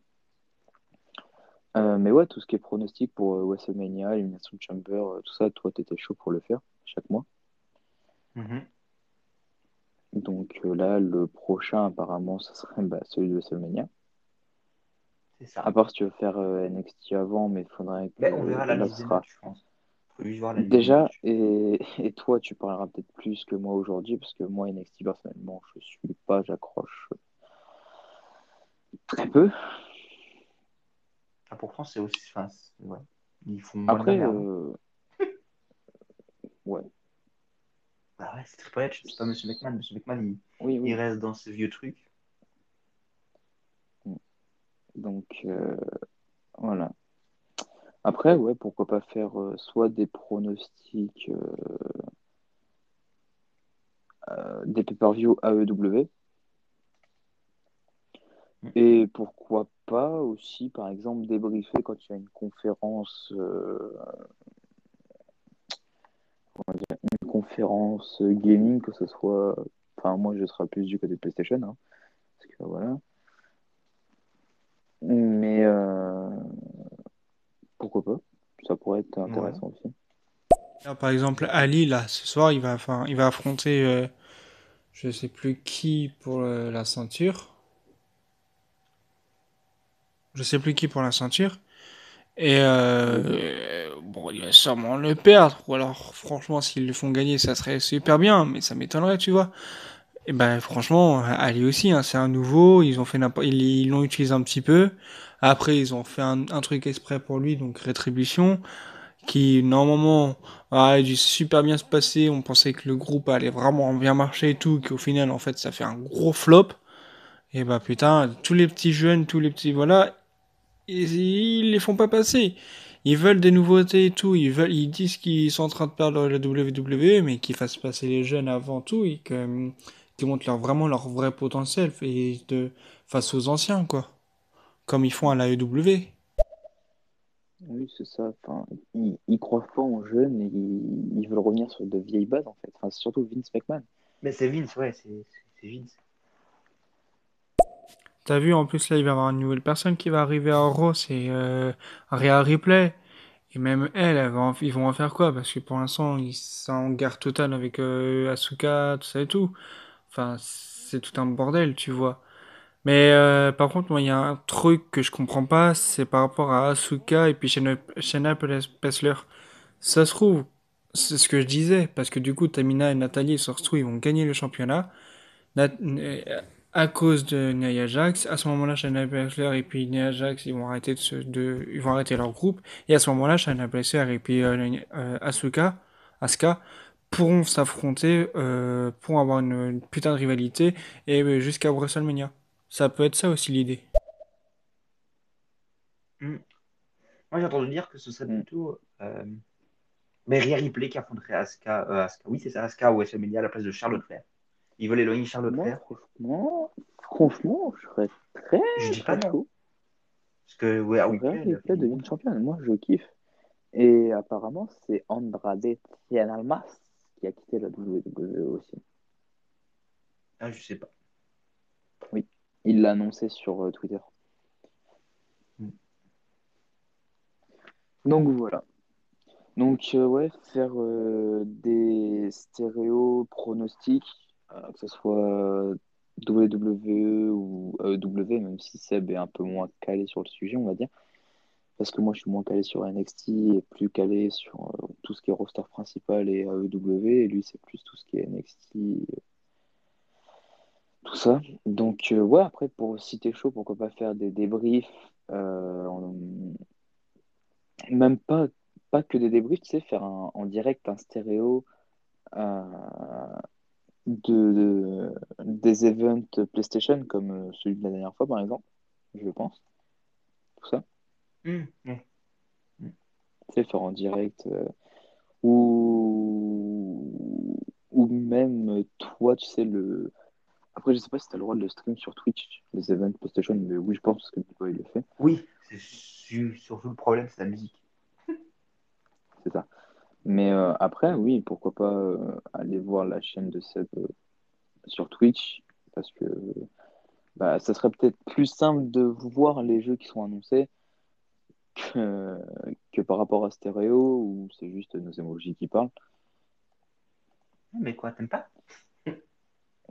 Euh, mais ouais, tout ce qui est pronostic pour euh, WrestleMania, Elimination Chamber, euh, tout ça, toi, t'étais chaud pour le faire chaque mois. Mhm. Donc euh, là, le prochain, apparemment, ce serait bah, celui de WrestleMania. C'est ça. À part si tu veux faire NXT avant, mais il faudrait que Ben, on verra la là, liste sera je pense. Voir déjà. Et, et toi, tu parleras peut-être plus que moi aujourd'hui, parce que moi, NXT, personnellement, je suis pas, j'accroche très peu. Ah, pourtant, c'est aussi. Enfin, ouais. Ils font Après, euh, *laughs* ouais, Bah ouais, c'est Triple H, c'est pas Monsieur McMahon. Monsieur McMahon, il, oui, il oui. reste dans ses vieux trucs. Donc euh, voilà. Après, ouais, pourquoi pas faire euh, soit des pronostics, des pay-per-view AEW, Mm. Et pourquoi pas aussi, par exemple, débriefer quand il y a une conférence, euh, comment dire, une conférence gaming, que ce soit, enfin moi je serai plus du côté de PlayStation, hein, parce que voilà. Mais euh, pourquoi pas? Ça pourrait être intéressant aussi. Là, par exemple, Ali, là, ce soir, il va, enfin, il va affronter, euh, je sais plus qui pour euh, la ceinture. Je sais plus qui pour la ceinture. Et euh, bon, il va sûrement le perdre. Ou alors, franchement, s'ils le font gagner, ça serait super bien. Mais ça m'étonnerait, tu vois. Et ben, franchement, Ali aussi, hein, c'est un nouveau. Ils ont fait ils l'ont utilisé un petit peu. Après, ils ont fait un, truc exprès pour lui, donc Rétribution, qui normalement a dû super bien se passer. On pensait que le groupe allait vraiment bien marcher et tout, qu'au final, en fait, ça fait un gros flop. Et bah putain, tous les petits jeunes, tous les petits, voilà, ils, ils les font pas passer. Ils veulent des nouveautés et tout. Ils veulent, ils disent qu'ils sont en train de perdre la WWE, mais qu'ils fassent passer les jeunes avant tout et que, qu'ils montrent leur, vraiment leur vrai potentiel et de, face aux anciens, quoi. Comme ils font à la EW. Oui, c'est ça. Enfin, ils, ils croient pas en jeunes et ils, ils veulent revenir sur de vieilles bases, en fait. Enfin, surtout Vince McMahon. Mais c'est Vince, ouais, c'est Vince. T'as vu, en plus, là, il va y avoir une nouvelle personne qui va arriver à Raw, c'est euh, Rhea Ripley. Et même elle, elle va ils vont en faire quoi? Parce que pour l'instant, ils sont en guerre totale avec euh, Asuka, tout ça et tout. Enfin, c'est tout un bordel, tu vois. Mais euh, par contre, moi, il y a un truc que je comprends pas, c'est par rapport à Asuka et puis Shayna Baszler. Ça se trouve, c'est ce que je disais, parce que du coup, Tamina et Nathalie, se trouve, ils vont gagner le championnat. Nat- euh, à cause de Nia Jax, à ce moment-là, Shayna Baszler et puis Nia Jax, ils vont arrêter de, ils vont arrêter leur groupe. Et à ce moment-là, Shayna Baszler et puis euh, euh, Asuka, Asuka pourront s'affronter, euh, pourront avoir une, putain de rivalité et euh, jusqu'à WrestleMania. Ça peut être ça aussi l'idée. Hmm. Moi, j'ai entendu dire que ce serait euh, mais Rhea Ripley qui affronterait Asuka, Asuka. Oui, c'est ça, Asuka ou WrestleMania à la place de Charlotte. Ils veulent éloigner Charlotte Moi, Flair. franchement, franchement, je serais très, Je dis pas chaud. Parce que ouais, ah oui, devienne bon. championne. Moi, je kiffe. Et apparemment, c'est Andrade Cien Almas qui a quitté la WWE aussi. Ah, je sais pas. Oui, il l'a annoncé sur euh, Twitter. Mm. Donc voilà. Donc euh, ouais, faire euh, des stéréos pronostics, euh, que ce soit WWE ou AEW, même si Seb est un peu moins calé sur le sujet, on va dire. Parce que moi, je suis moins calé sur NXT et plus calé sur euh, tout ce qui est roster principal et AEW. Et lui, c'est plus tout ce qui est NXT, euh, tout ça. Donc, euh, ouais, après, pour si t'es chaud, pourquoi pas faire des débriefs, euh, même pas, pas que des débriefs, tu sais, faire en direct un stéréo euh, de, de- des events PlayStation, comme euh, celui de la dernière fois, par exemple, je pense. Tout ça. Ouais. Tu sais, faire en direct. euh, ou, ou même toi, tu sais, le. Après, je sais pas si tu as le droit de le stream sur Twitch, les events PlayStation, mais oui, je pense parce que toi, il le fait. Oui, c'est su- surtout le problème, c'est la musique. C'est ça. Mais euh, après, oui, pourquoi pas euh, aller voir la chaîne de Seb euh, sur Twitch, parce que bah, ça serait peut-être plus simple de voir les jeux qui sont annoncés que, que par rapport à Stereo, où c'est juste nos emojis qui parlent. Mais quoi, t'aimes pas?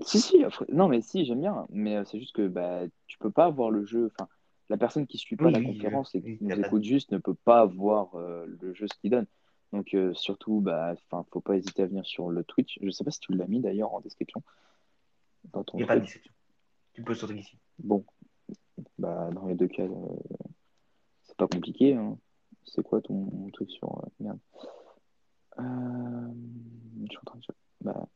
Si, si, non, mais si, j'aime bien, mais c'est juste que bah, tu peux pas voir le jeu, enfin, la personne qui suit pas Oui, la conférence et qui nous écoute juste ne peut pas voir le jeu, ce qu'il donne. Donc, euh, surtout, bah, faut pas hésiter à venir sur le Twitch. Je sais pas si tu l'as mis d'ailleurs en description dans ton Il n'y a pas de discussion. Tu peux sauter ici. Bon, bah, dans les deux cas, euh, c'est pas compliqué. hein. C'est quoi ton truc sur. euh, merde. Euh, je suis en train de. Bah,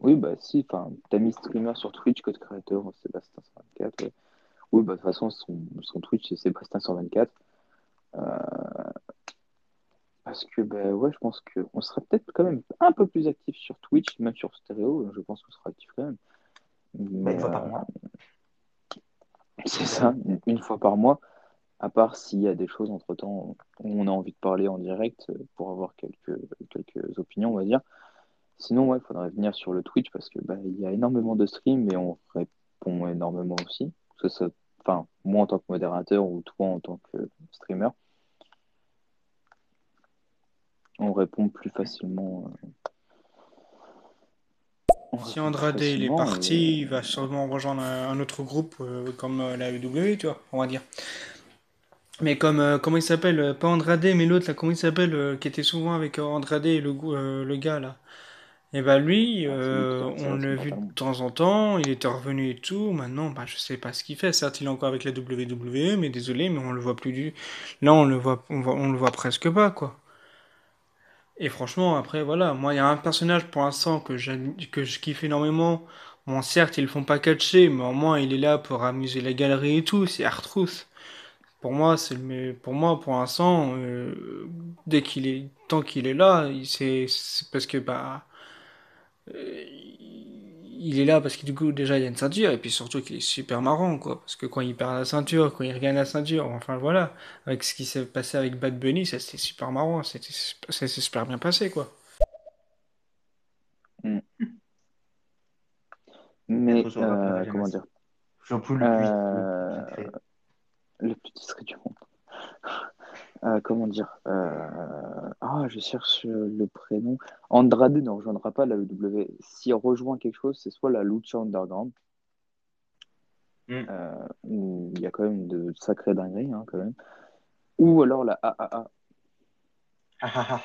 oui, bah, si, enfin, t'as mis streamer sur Twitch, code créateur, Sébastien 124. ouais. Oui, bah, de toute façon, son, son Twitch, c'est Sébastien 124. Euh, parce que, bah, ouais, je pense qu'on serait peut-être quand même un peu plus actif sur Twitch, même sur Stéréo, je pense qu'on sera actif quand même. Mais, une fois par euh, mois. C'est ça, une- fois par mois, à part s'il y a des choses entre-temps où on a envie de parler en direct euh, pour avoir quelques, quelques opinions, on va dire. Sinon, ouais, il faudrait venir sur le Twitch parce que bah, il y a énormément de streams et on répond énormément aussi. Que soit- enfin, moi en tant que modérateur ou toi en tant que streamer, on répond plus facilement. euh, on Si Andrade il est parti, et- il va sûrement rejoindre un, autre groupe euh, comme euh, la WWE, tu vois, on va dire. Mais comme, euh, comment il s'appelle? euh, Pas Andrade, mais l'autre, là, comment il s'appelle? euh, qui était souvent avec euh, Andrade et le, euh, gars, là. Et bah lui, Ah, euh, on l'a vu de temps en temps, il était revenu et tout. Maintenant, bah, je sais pas ce qu'il fait. Certes, il est encore avec la WWE, mais désolé, mais on le voit plus du. Là, on le voit, on voit, on le voit presque pas, quoi. Et franchement, après, voilà, moi, il y a un personnage pour l'instant que, que je kiffe énormément. Bon, certes, ils le font pas catcher, mais au moins, il est là pour amuser la galerie et tout. C'est R-Truth. Pour moi, c'est le, pour moi, pour l'instant, euh, dès qu'il est, tant qu'il est là, c'est parce que, bah, euh, il est là parce que du coup, déjà, il y a une ceinture, et puis surtout qu'il est super marrant, quoi. Parce que quand il perd la ceinture, quand il regagne la ceinture, enfin voilà, avec ce qui s'est passé avec Bad Bunny, ça c'était super marrant, c'était, ça s'est super bien passé, quoi. Mais savoir qu'on euh, comment dire? Je suis plus le plus, Euh, le plus discret. Le plus discret du monde. Euh, comment dire? Euh, Ah, je cherche le prénom. Andrade ne rejoindra pas la WWE. S'il rejoint quelque chose, c'est soit la Lucha Underground, Mm. euh, où il y a quand même de sacrées dingueries, hein, quand même. Ou alors la AAA. Ah, ah, ah.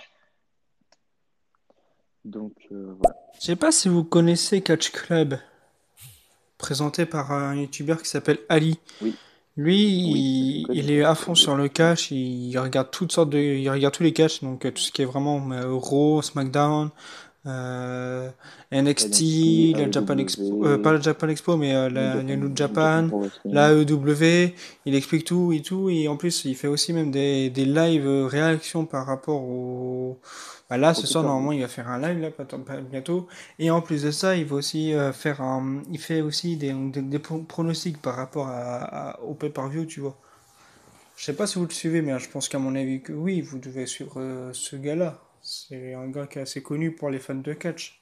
Donc euh, voilà. Je sais pas si vous connaissez Catch Club, présenté par un youtubeur qui s'appelle Ali. Oui. Lui, Oui, il, il est à fond sur le catch, il regarde toutes sortes de, il regarde tous les catchs, donc euh, tout ce qui est vraiment euh, Raw, SmackDown, euh, NXT, la NXT, Japan AEW, Expo, euh, pas la Japan Expo, mais euh, la, la New Japan, la AEW, il explique tout et tout, et en plus il fait aussi même des, des live euh, réactions par rapport au... Bah là, ce soir, normalement, il va faire un live là, bientôt, et en plus de ça, il va aussi euh, faire un... Il fait aussi des, des, des pro- pronostics par rapport à, à- au pay-per-view, tu vois. Je sais pas si vous le suivez, mais je pense qu'à mon avis que oui, vous devez suivre euh, ce gars-là. C'est un gars qui est assez connu pour les fans de catch.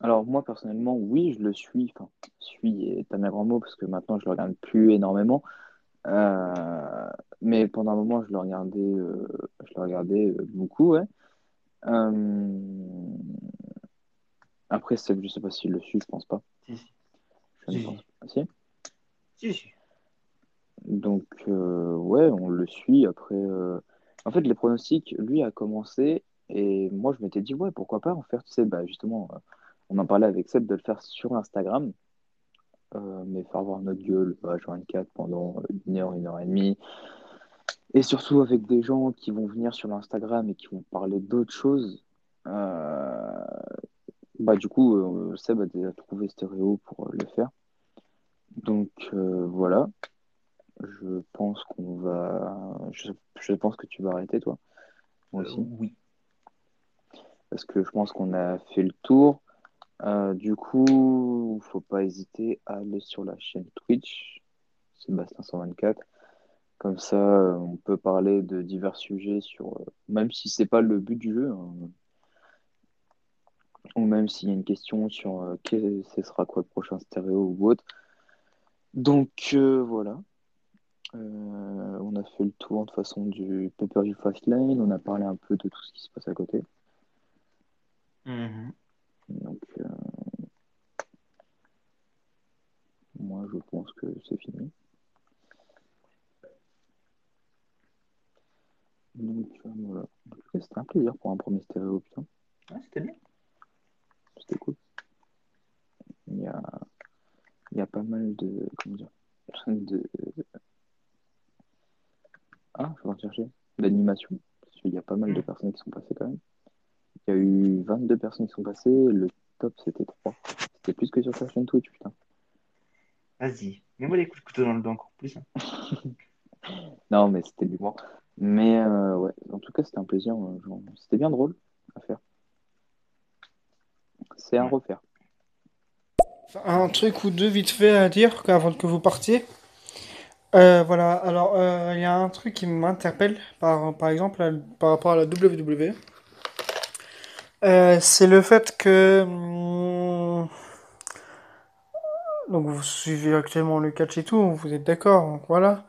Alors moi personnellement, oui, je le suis. Enfin, suis est un grand mot parce que maintenant je le regarde plus énormément. Euh, mais pendant un moment, je le regardais, euh, je le regardais euh, beaucoup, ouais. Après, Seb, je sais pas s'il le suit, je pense pas. Si, si. Je ne pense pas. Si? Si, si. Donc, ouais, on le suit. Après, en fait, les pronostics, lui a commencé et moi, je m'étais dit, ouais, pourquoi pas en faire, tu sais, bah, justement, on en parlait avec Seb de le faire sur Instagram, euh, mais faire voir notre gueule H24 pendant une heure, une heure et demie. Et surtout avec des gens qui vont venir sur l'Instagram et qui vont parler d'autres choses. Euh, bah, du coup, euh, Seb a déjà trouvé Stéréo pour euh, le faire. Donc, voilà. Je pense qu'on va. Je, je pense que tu vas arrêter, toi. Moi aussi. oui. Parce que je pense qu'on a fait le tour. Euh, du coup, faut pas hésiter à aller sur la chaîne Twitch, Sébastien 124. Comme ça, euh, on peut parler de divers sujets sur, euh, même si c'est pas le but du jeu, hein, ou même s'il y a une question sur ce sera quoi le prochain stéréo ou autre. Donc voilà. On a fait le tour de façon du Pay-Per-View Fastlane, on a parlé un peu de tout ce qui se passe à côté. Mhm. Donc, euh, moi, je pense que c'est fini. Donc, euh, voilà. C'était un plaisir pour un premier stéréo, putain. Ouais, C'était bien. C'était cool. Il y a, il y a pas mal de. Comment dire de, Ah, je vais en chercher. D'animation. Parce qu'il y a pas mal de Mm. personnes qui sont passées quand même. Il y a eu 22 personnes qui sont passées. Le top, c'était 3. C'était plus que sur ta chaîne Twitch, putain. Vas-y. Mets-moi les coups de couteau dans le dos encore plus. hein. *laughs* Non, mais c'était du l'humour. Mais euh, ouais, en tout cas, c'était un plaisir. genre, C'était bien drôle à faire. C'est à refaire. Un truc ou deux vite fait à dire avant que vous partiez. Euh, voilà, alors euh, il y a un truc qui m'interpelle par, par exemple à- par rapport à la WWE. Euh, c'est le fait que hum, donc vous suivez actuellement le catch et tout, vous êtes d'accord, donc voilà.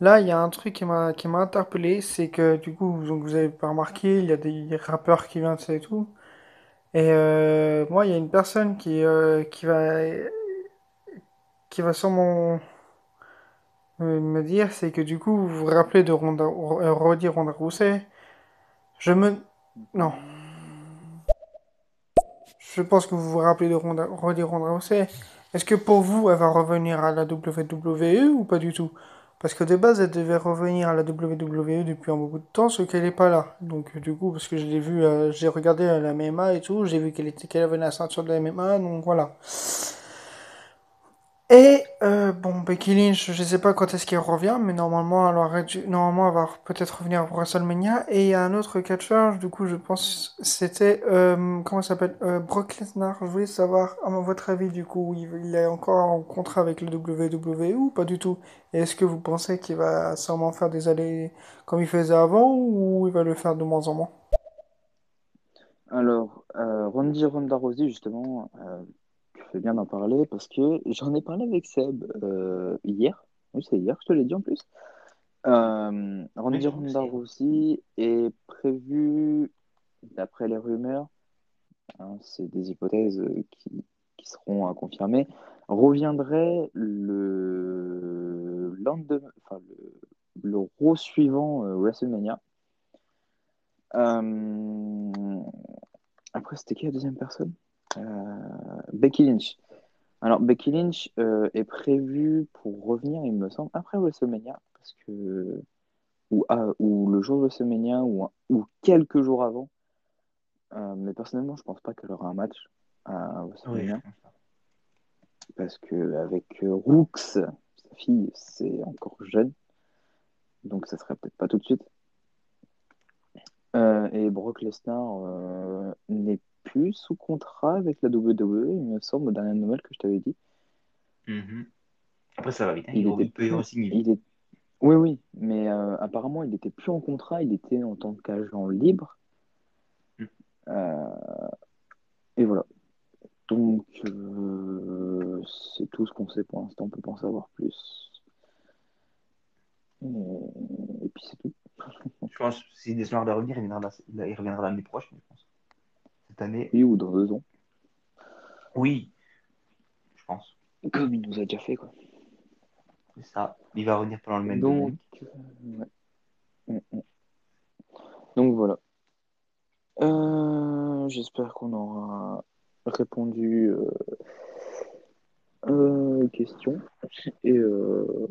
Là, il y a un truc qui m'a qui m'a interpellé, c'est que du coup, donc, vous avez pas remarqué, il y a des rappeurs qui viennent ça et tout. Et euh, moi, il y a une personne qui euh, qui va qui va sûrement me dire, c'est que du coup, vous vous rappelez de Ronda, euh, Roddy Ronda Rousey. Je me... Non. Je pense que vous vous rappelez de Ronda, Roddy Ronda. Est-ce que pour vous, elle va revenir à la WWE ou pas du tout? Parce que de base, elle devait revenir à la WWE depuis un bout de temps, sauf qu'elle n'est pas là. Donc, du coup, parce que je l'ai vu, euh, j'ai regardé à la MMA et tout, j'ai vu qu'elle était, qu'elle avait la ceinture de la MMA, donc voilà. Et euh, bon, Becky Lynch, je sais pas quand est-ce qu'elle revient, mais normalement, elle aurait dû- normalement, elle va peut-être revenir pour WrestleMania. Et il y a un autre catcheur, du coup, je pense, c'était euh, comment s'appelle euh, Brock Lesnar. Je voulais savoir, à votre avis, du coup, il, est encore en contrat avec le WWE ou pas du tout? Et est-ce que vous pensez qu'il va sûrement faire des allées comme il faisait avant ou il va le faire de moins en moins? Alors, Rondy Ronda Rousey, justement, fais bien d'en parler parce que j'en ai parlé avec Seb euh, hier. Oui, c'est hier, je te l'ai dit en plus. Euh, Oui, que Ronda Rousey est prévu, d'après les rumeurs, hein, c'est des hypothèses qui, qui seront à confirmer, reviendrait le lendemain, enfin, le, le suivant euh, WrestleMania. Euh, Après, c'était qui la deuxième personne? Becky Lynch. Alors, Becky Lynch euh, est prévue pour revenir, il me semble, après WrestleMania, parce que ou, ah, ou le jour de WrestleMania ou, quelques jours avant. Euh, mais personnellement, je pense pas qu'elle aura un match à WrestleMania parce que avec euh, Rooks, sa fille, c'est encore jeune, donc ça serait peut-être pas tout de suite. Euh, et Brock Lesnar euh, n'est plus sous contrat avec la WWE, il me semble, aux dernières nouvelles que je t'avais dit. Mhm. Après, ça va vite. hein. Il Il, était plus-. Il est... Oui, oui, mais euh, apparemment, il n'était plus en contrat, il était en tant qu'agent libre. Mm. Euh, et voilà. Donc, euh, c'est tout ce qu'on sait pour l'instant, on peut pas en savoir plus. Et, et puis c'est tout. Je pense que si Desmar doit revenir, il reviendra l'année prochaine, je pense. Cette année, Oui, ou dans deux ans. oui, je pense. Comme il nous a déjà fait, quoi. C'est ça. Il va revenir pendant le même Donc, ouais. Mm, mm. Donc voilà. Euh, J'espère qu'on aura répondu euh, euh, aux questions. Et euh,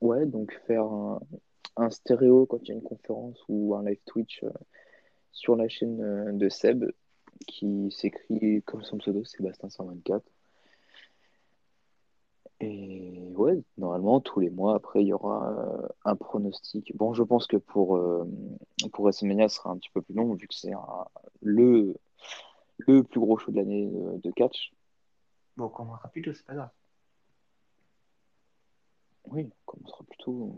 ouais, donc faire un, un stéréo quand il y a une conférence ou un live Twitch euh, sur la chaîne de Seb qui s'écrit comme son pseudo, Sébastien 124. Et ouais, normalement, tous les mois, après, il y aura euh, un pronostic. Bon, je pense que pour, euh, pour WrestleMania, ce sera un petit peu plus long, vu que c'est le, le plus gros show de l'année de, de catch. Bon, on commencera plus tôt, c'est pas grave. Oui, on commencera plutôt.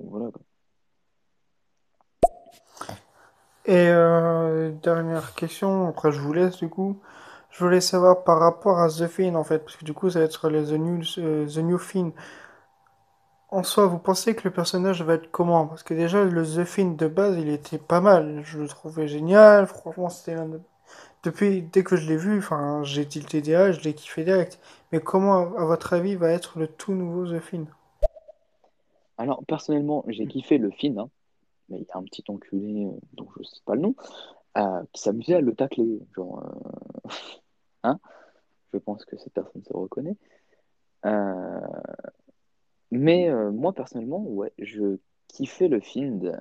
euh, voilà. quoi. Et euh, dernière question, après je vous laisse du coup. Je voulais savoir par rapport à The Fiend en fait, parce que du coup ça va être le The New, euh, The New Fiend. En soi, vous pensez que le personnage va être comment? Parce que déjà le The Fiend de base il était pas mal, je le trouvais génial, franchement c'était l'un de- Depuis, dès que je l'ai vu, enfin j'ai tilté DA, je l'ai kiffé direct. Mais comment à votre avis va être le tout nouveau The Fiend? Alors, personnellement, j'ai kiffé le hein, mais il y a un petit enculé, euh, dont je sais pas le nom, euh, qui s'amusait à le tacler. Genre, euh, *laughs* hein, je pense que cette personne se reconnaît. Mais moi, personnellement, ouais, je kiffais le film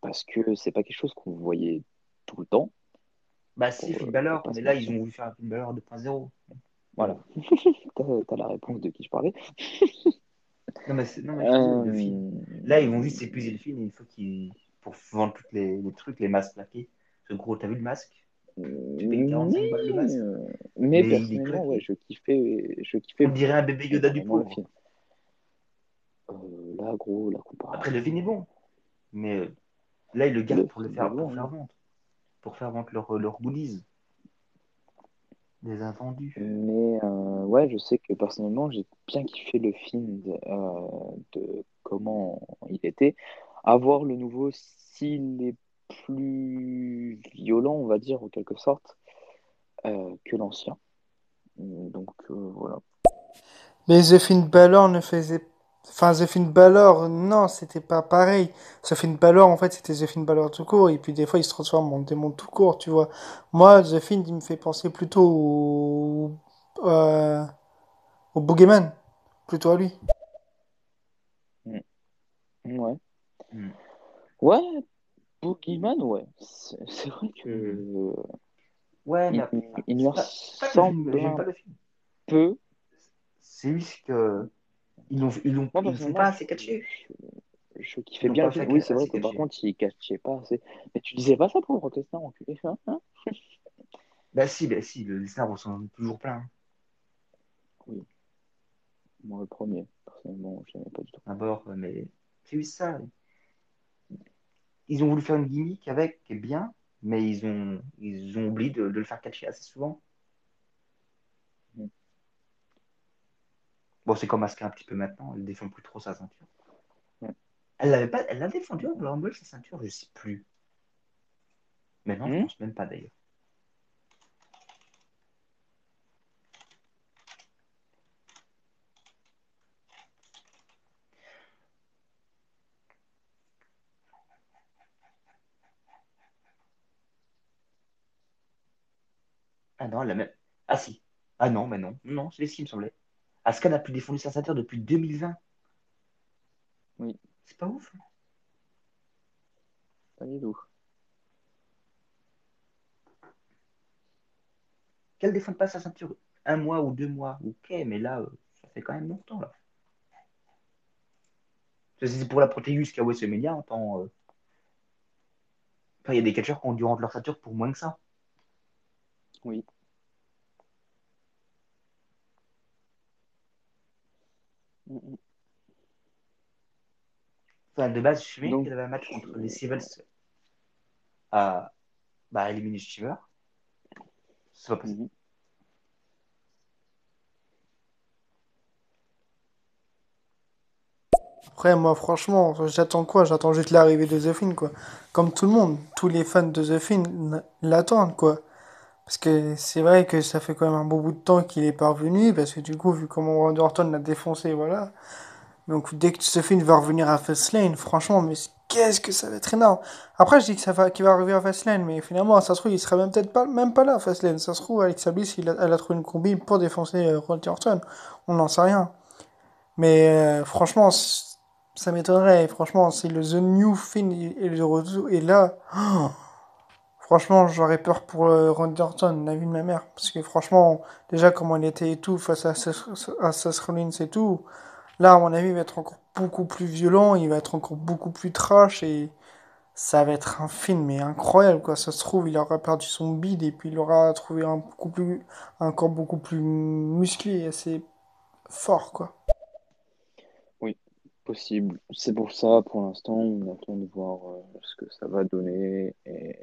parce que c'est pas quelque chose qu'on voyait tout le temps. Bah, Balor, pour pas mais là, ils ont voulu faire un Balor 2.0. Voilà. *laughs* T'as, t'as la réponse de qui je parlais. *laughs* Non, mais, non, mais le Euh, film. Là, ils vont juste épuiser le film et une fois qu'ils. pour vendre tous les, les trucs, les masques plaqués. Ce gros, t'as vu le masque? Tu payes 45 balles le Mais, masque. euh, mais Mais il personnellement, ouais, je kiffais, je kiffais On dirait un bébé Yoda du pauvre. film. Euh, là, gros, la comparaison. Après, le film est bon. Mais euh, là, ils le gardent Le pour le faire, bon, pour faire vendre. Pour faire vendre leurs leur goodies. Des invendus. Mais euh, ouais, je sais que personnellement, j'ai bien kiffé le film de, euh, de comment il était. À voir le nouveau, s'il est plus violent, on va dire, en quelque sorte, euh, que l'ancien. Donc euh, voilà. Mais The Finn Balor ne faisait... Enfin, The Finn Balor, non, c'était pas pareil. The Finn Balor, en fait, c'était The Finn Balor tout court. Et puis, des fois, il se transforme en démon tout court, tu vois. Moi, The Finn, il me fait penser plutôt au... euh, au Boogeyman. Plutôt à lui. Ouais. Hmm. Ouais, Boogeyman, ouais. C'est vrai que Ouais, mais il, il pas, pas le ressemble un pas le film. peu. C'est juste que ils l'ont, ils l'ont, ils pas assez catché. je, Ils kiffais bien fait Oui, c'est vrai que par contre, il catchait pas assez. Mais tu disais pas ça pour Lesnar, enculé. Hein, hein Bah si, bah si, le Lesnar ressemble toujours plein. oui, moi le premier, personnellement, je n'aimais pas du tout. D'abord, mais c'est juste ça. Ils ont voulu faire une gimmick avec, qui est bien, mais ils ont, ils ont oublié de, de le faire catcher assez souvent. Bon, c'est comme Asuka un petit peu maintenant, elle ne défend plus trop sa ceinture. Elle l'avait pas, elle l'a défendu en Rumble sa ceinture, je ne sais plus. Mais non, mmh. je hmm. pense même pas d'ailleurs. Ah non, elle a même. Ah si. Ah non, mais non. Non, c'est ce qui me semblait. Asuka n'a plus défendu sa ceinture depuis 2020. Oui. C'est pas ouf. hein. Pas du tout. Qu'elle défende pas sa ceinture un mois ou deux mois, ok, mais là, euh, ça fait quand même longtemps là. C'est pour la protéger jusqu'à WrestleMania en temps. euh, Enfin, il y a des catcheurs qui ont dû rendre leur ceinture pour moins que ça. Oui. Mm, mm. Enfin, de base, je suis Donc, qu'il y avait un match contre les Civils à bah, éliminer Shiver. C'est pas possible. Mhm. Après, moi, franchement, j'attends quoi? J'attends juste l'arrivée de The Fiend, quoi. Comme tout le monde, tous les fans de The Fiend n- l'attendent, quoi. Parce que c'est vrai que ça fait quand même un bon bout de temps qu'il est parvenu, parce que du coup, vu comment Randy Orton l'a défoncé, voilà. Donc, dès que The Fiend va revenir à Fastlane, franchement, mais qu'est-ce que ça va être énorme. Après, je dis que ça va, qu'il va arriver à Fastlane, mais finalement, ça se trouve, il sera même peut-être pas, même pas là, à Fastlane. Ça se trouve, Alexa Bliss, a- elle a trouvé une combi pour défoncer euh, Randy Orton. On n'en sait rien. Mais euh, franchement, ça m'étonnerait. Franchement, si le The New Fiend est le retour, et là, *gasps* oh, franchement, j'aurais peur pour euh, Randy Orton, de ma mère. Parce que franchement, déjà, comment il était et tout, face à à Seth et tout, là, à mon avis, il va être encore beaucoup plus violent, il va être encore beaucoup plus trash, et ça va être un film, mais incroyable, quoi. Ça se trouve, il aura perdu son bide, et puis il aura trouvé un, beaucoup plus, un corps beaucoup plus musclé et assez fort, quoi. Possible. C'est pour ça, pour l'instant, on attend de voir euh, ce que ça va donner et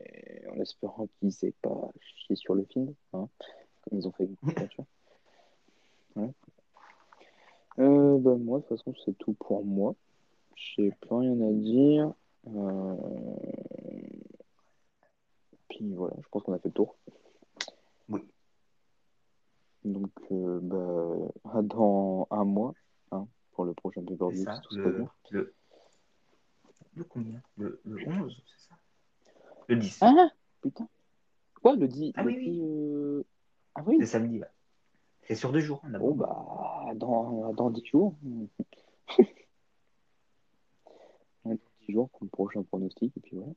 en espérant qu'ils aient pas chié sur le film, hein, comme ils ont fait avec. *laughs* Ouais. Euh, bah, moi, de toute façon, c'est tout pour moi. J'ai plus rien à dire. Euh, Puis voilà, je pense qu'on a fait le tour. Oui. Donc, bah, dans un mois, pour le prochain ça. tout passe Le, le, le combien? Le, le 11, c'est ça? Le 10. Ah, putain. Quoi, le 10, Ah le oui, oui. 10 euh? C'est samedi, ouais. C'est sur deux jours. hein, Bon, d'abord. bah, dans, dans 10 jours. *laughs* Dans 10 jours pour le prochain pronostic, et puis voilà.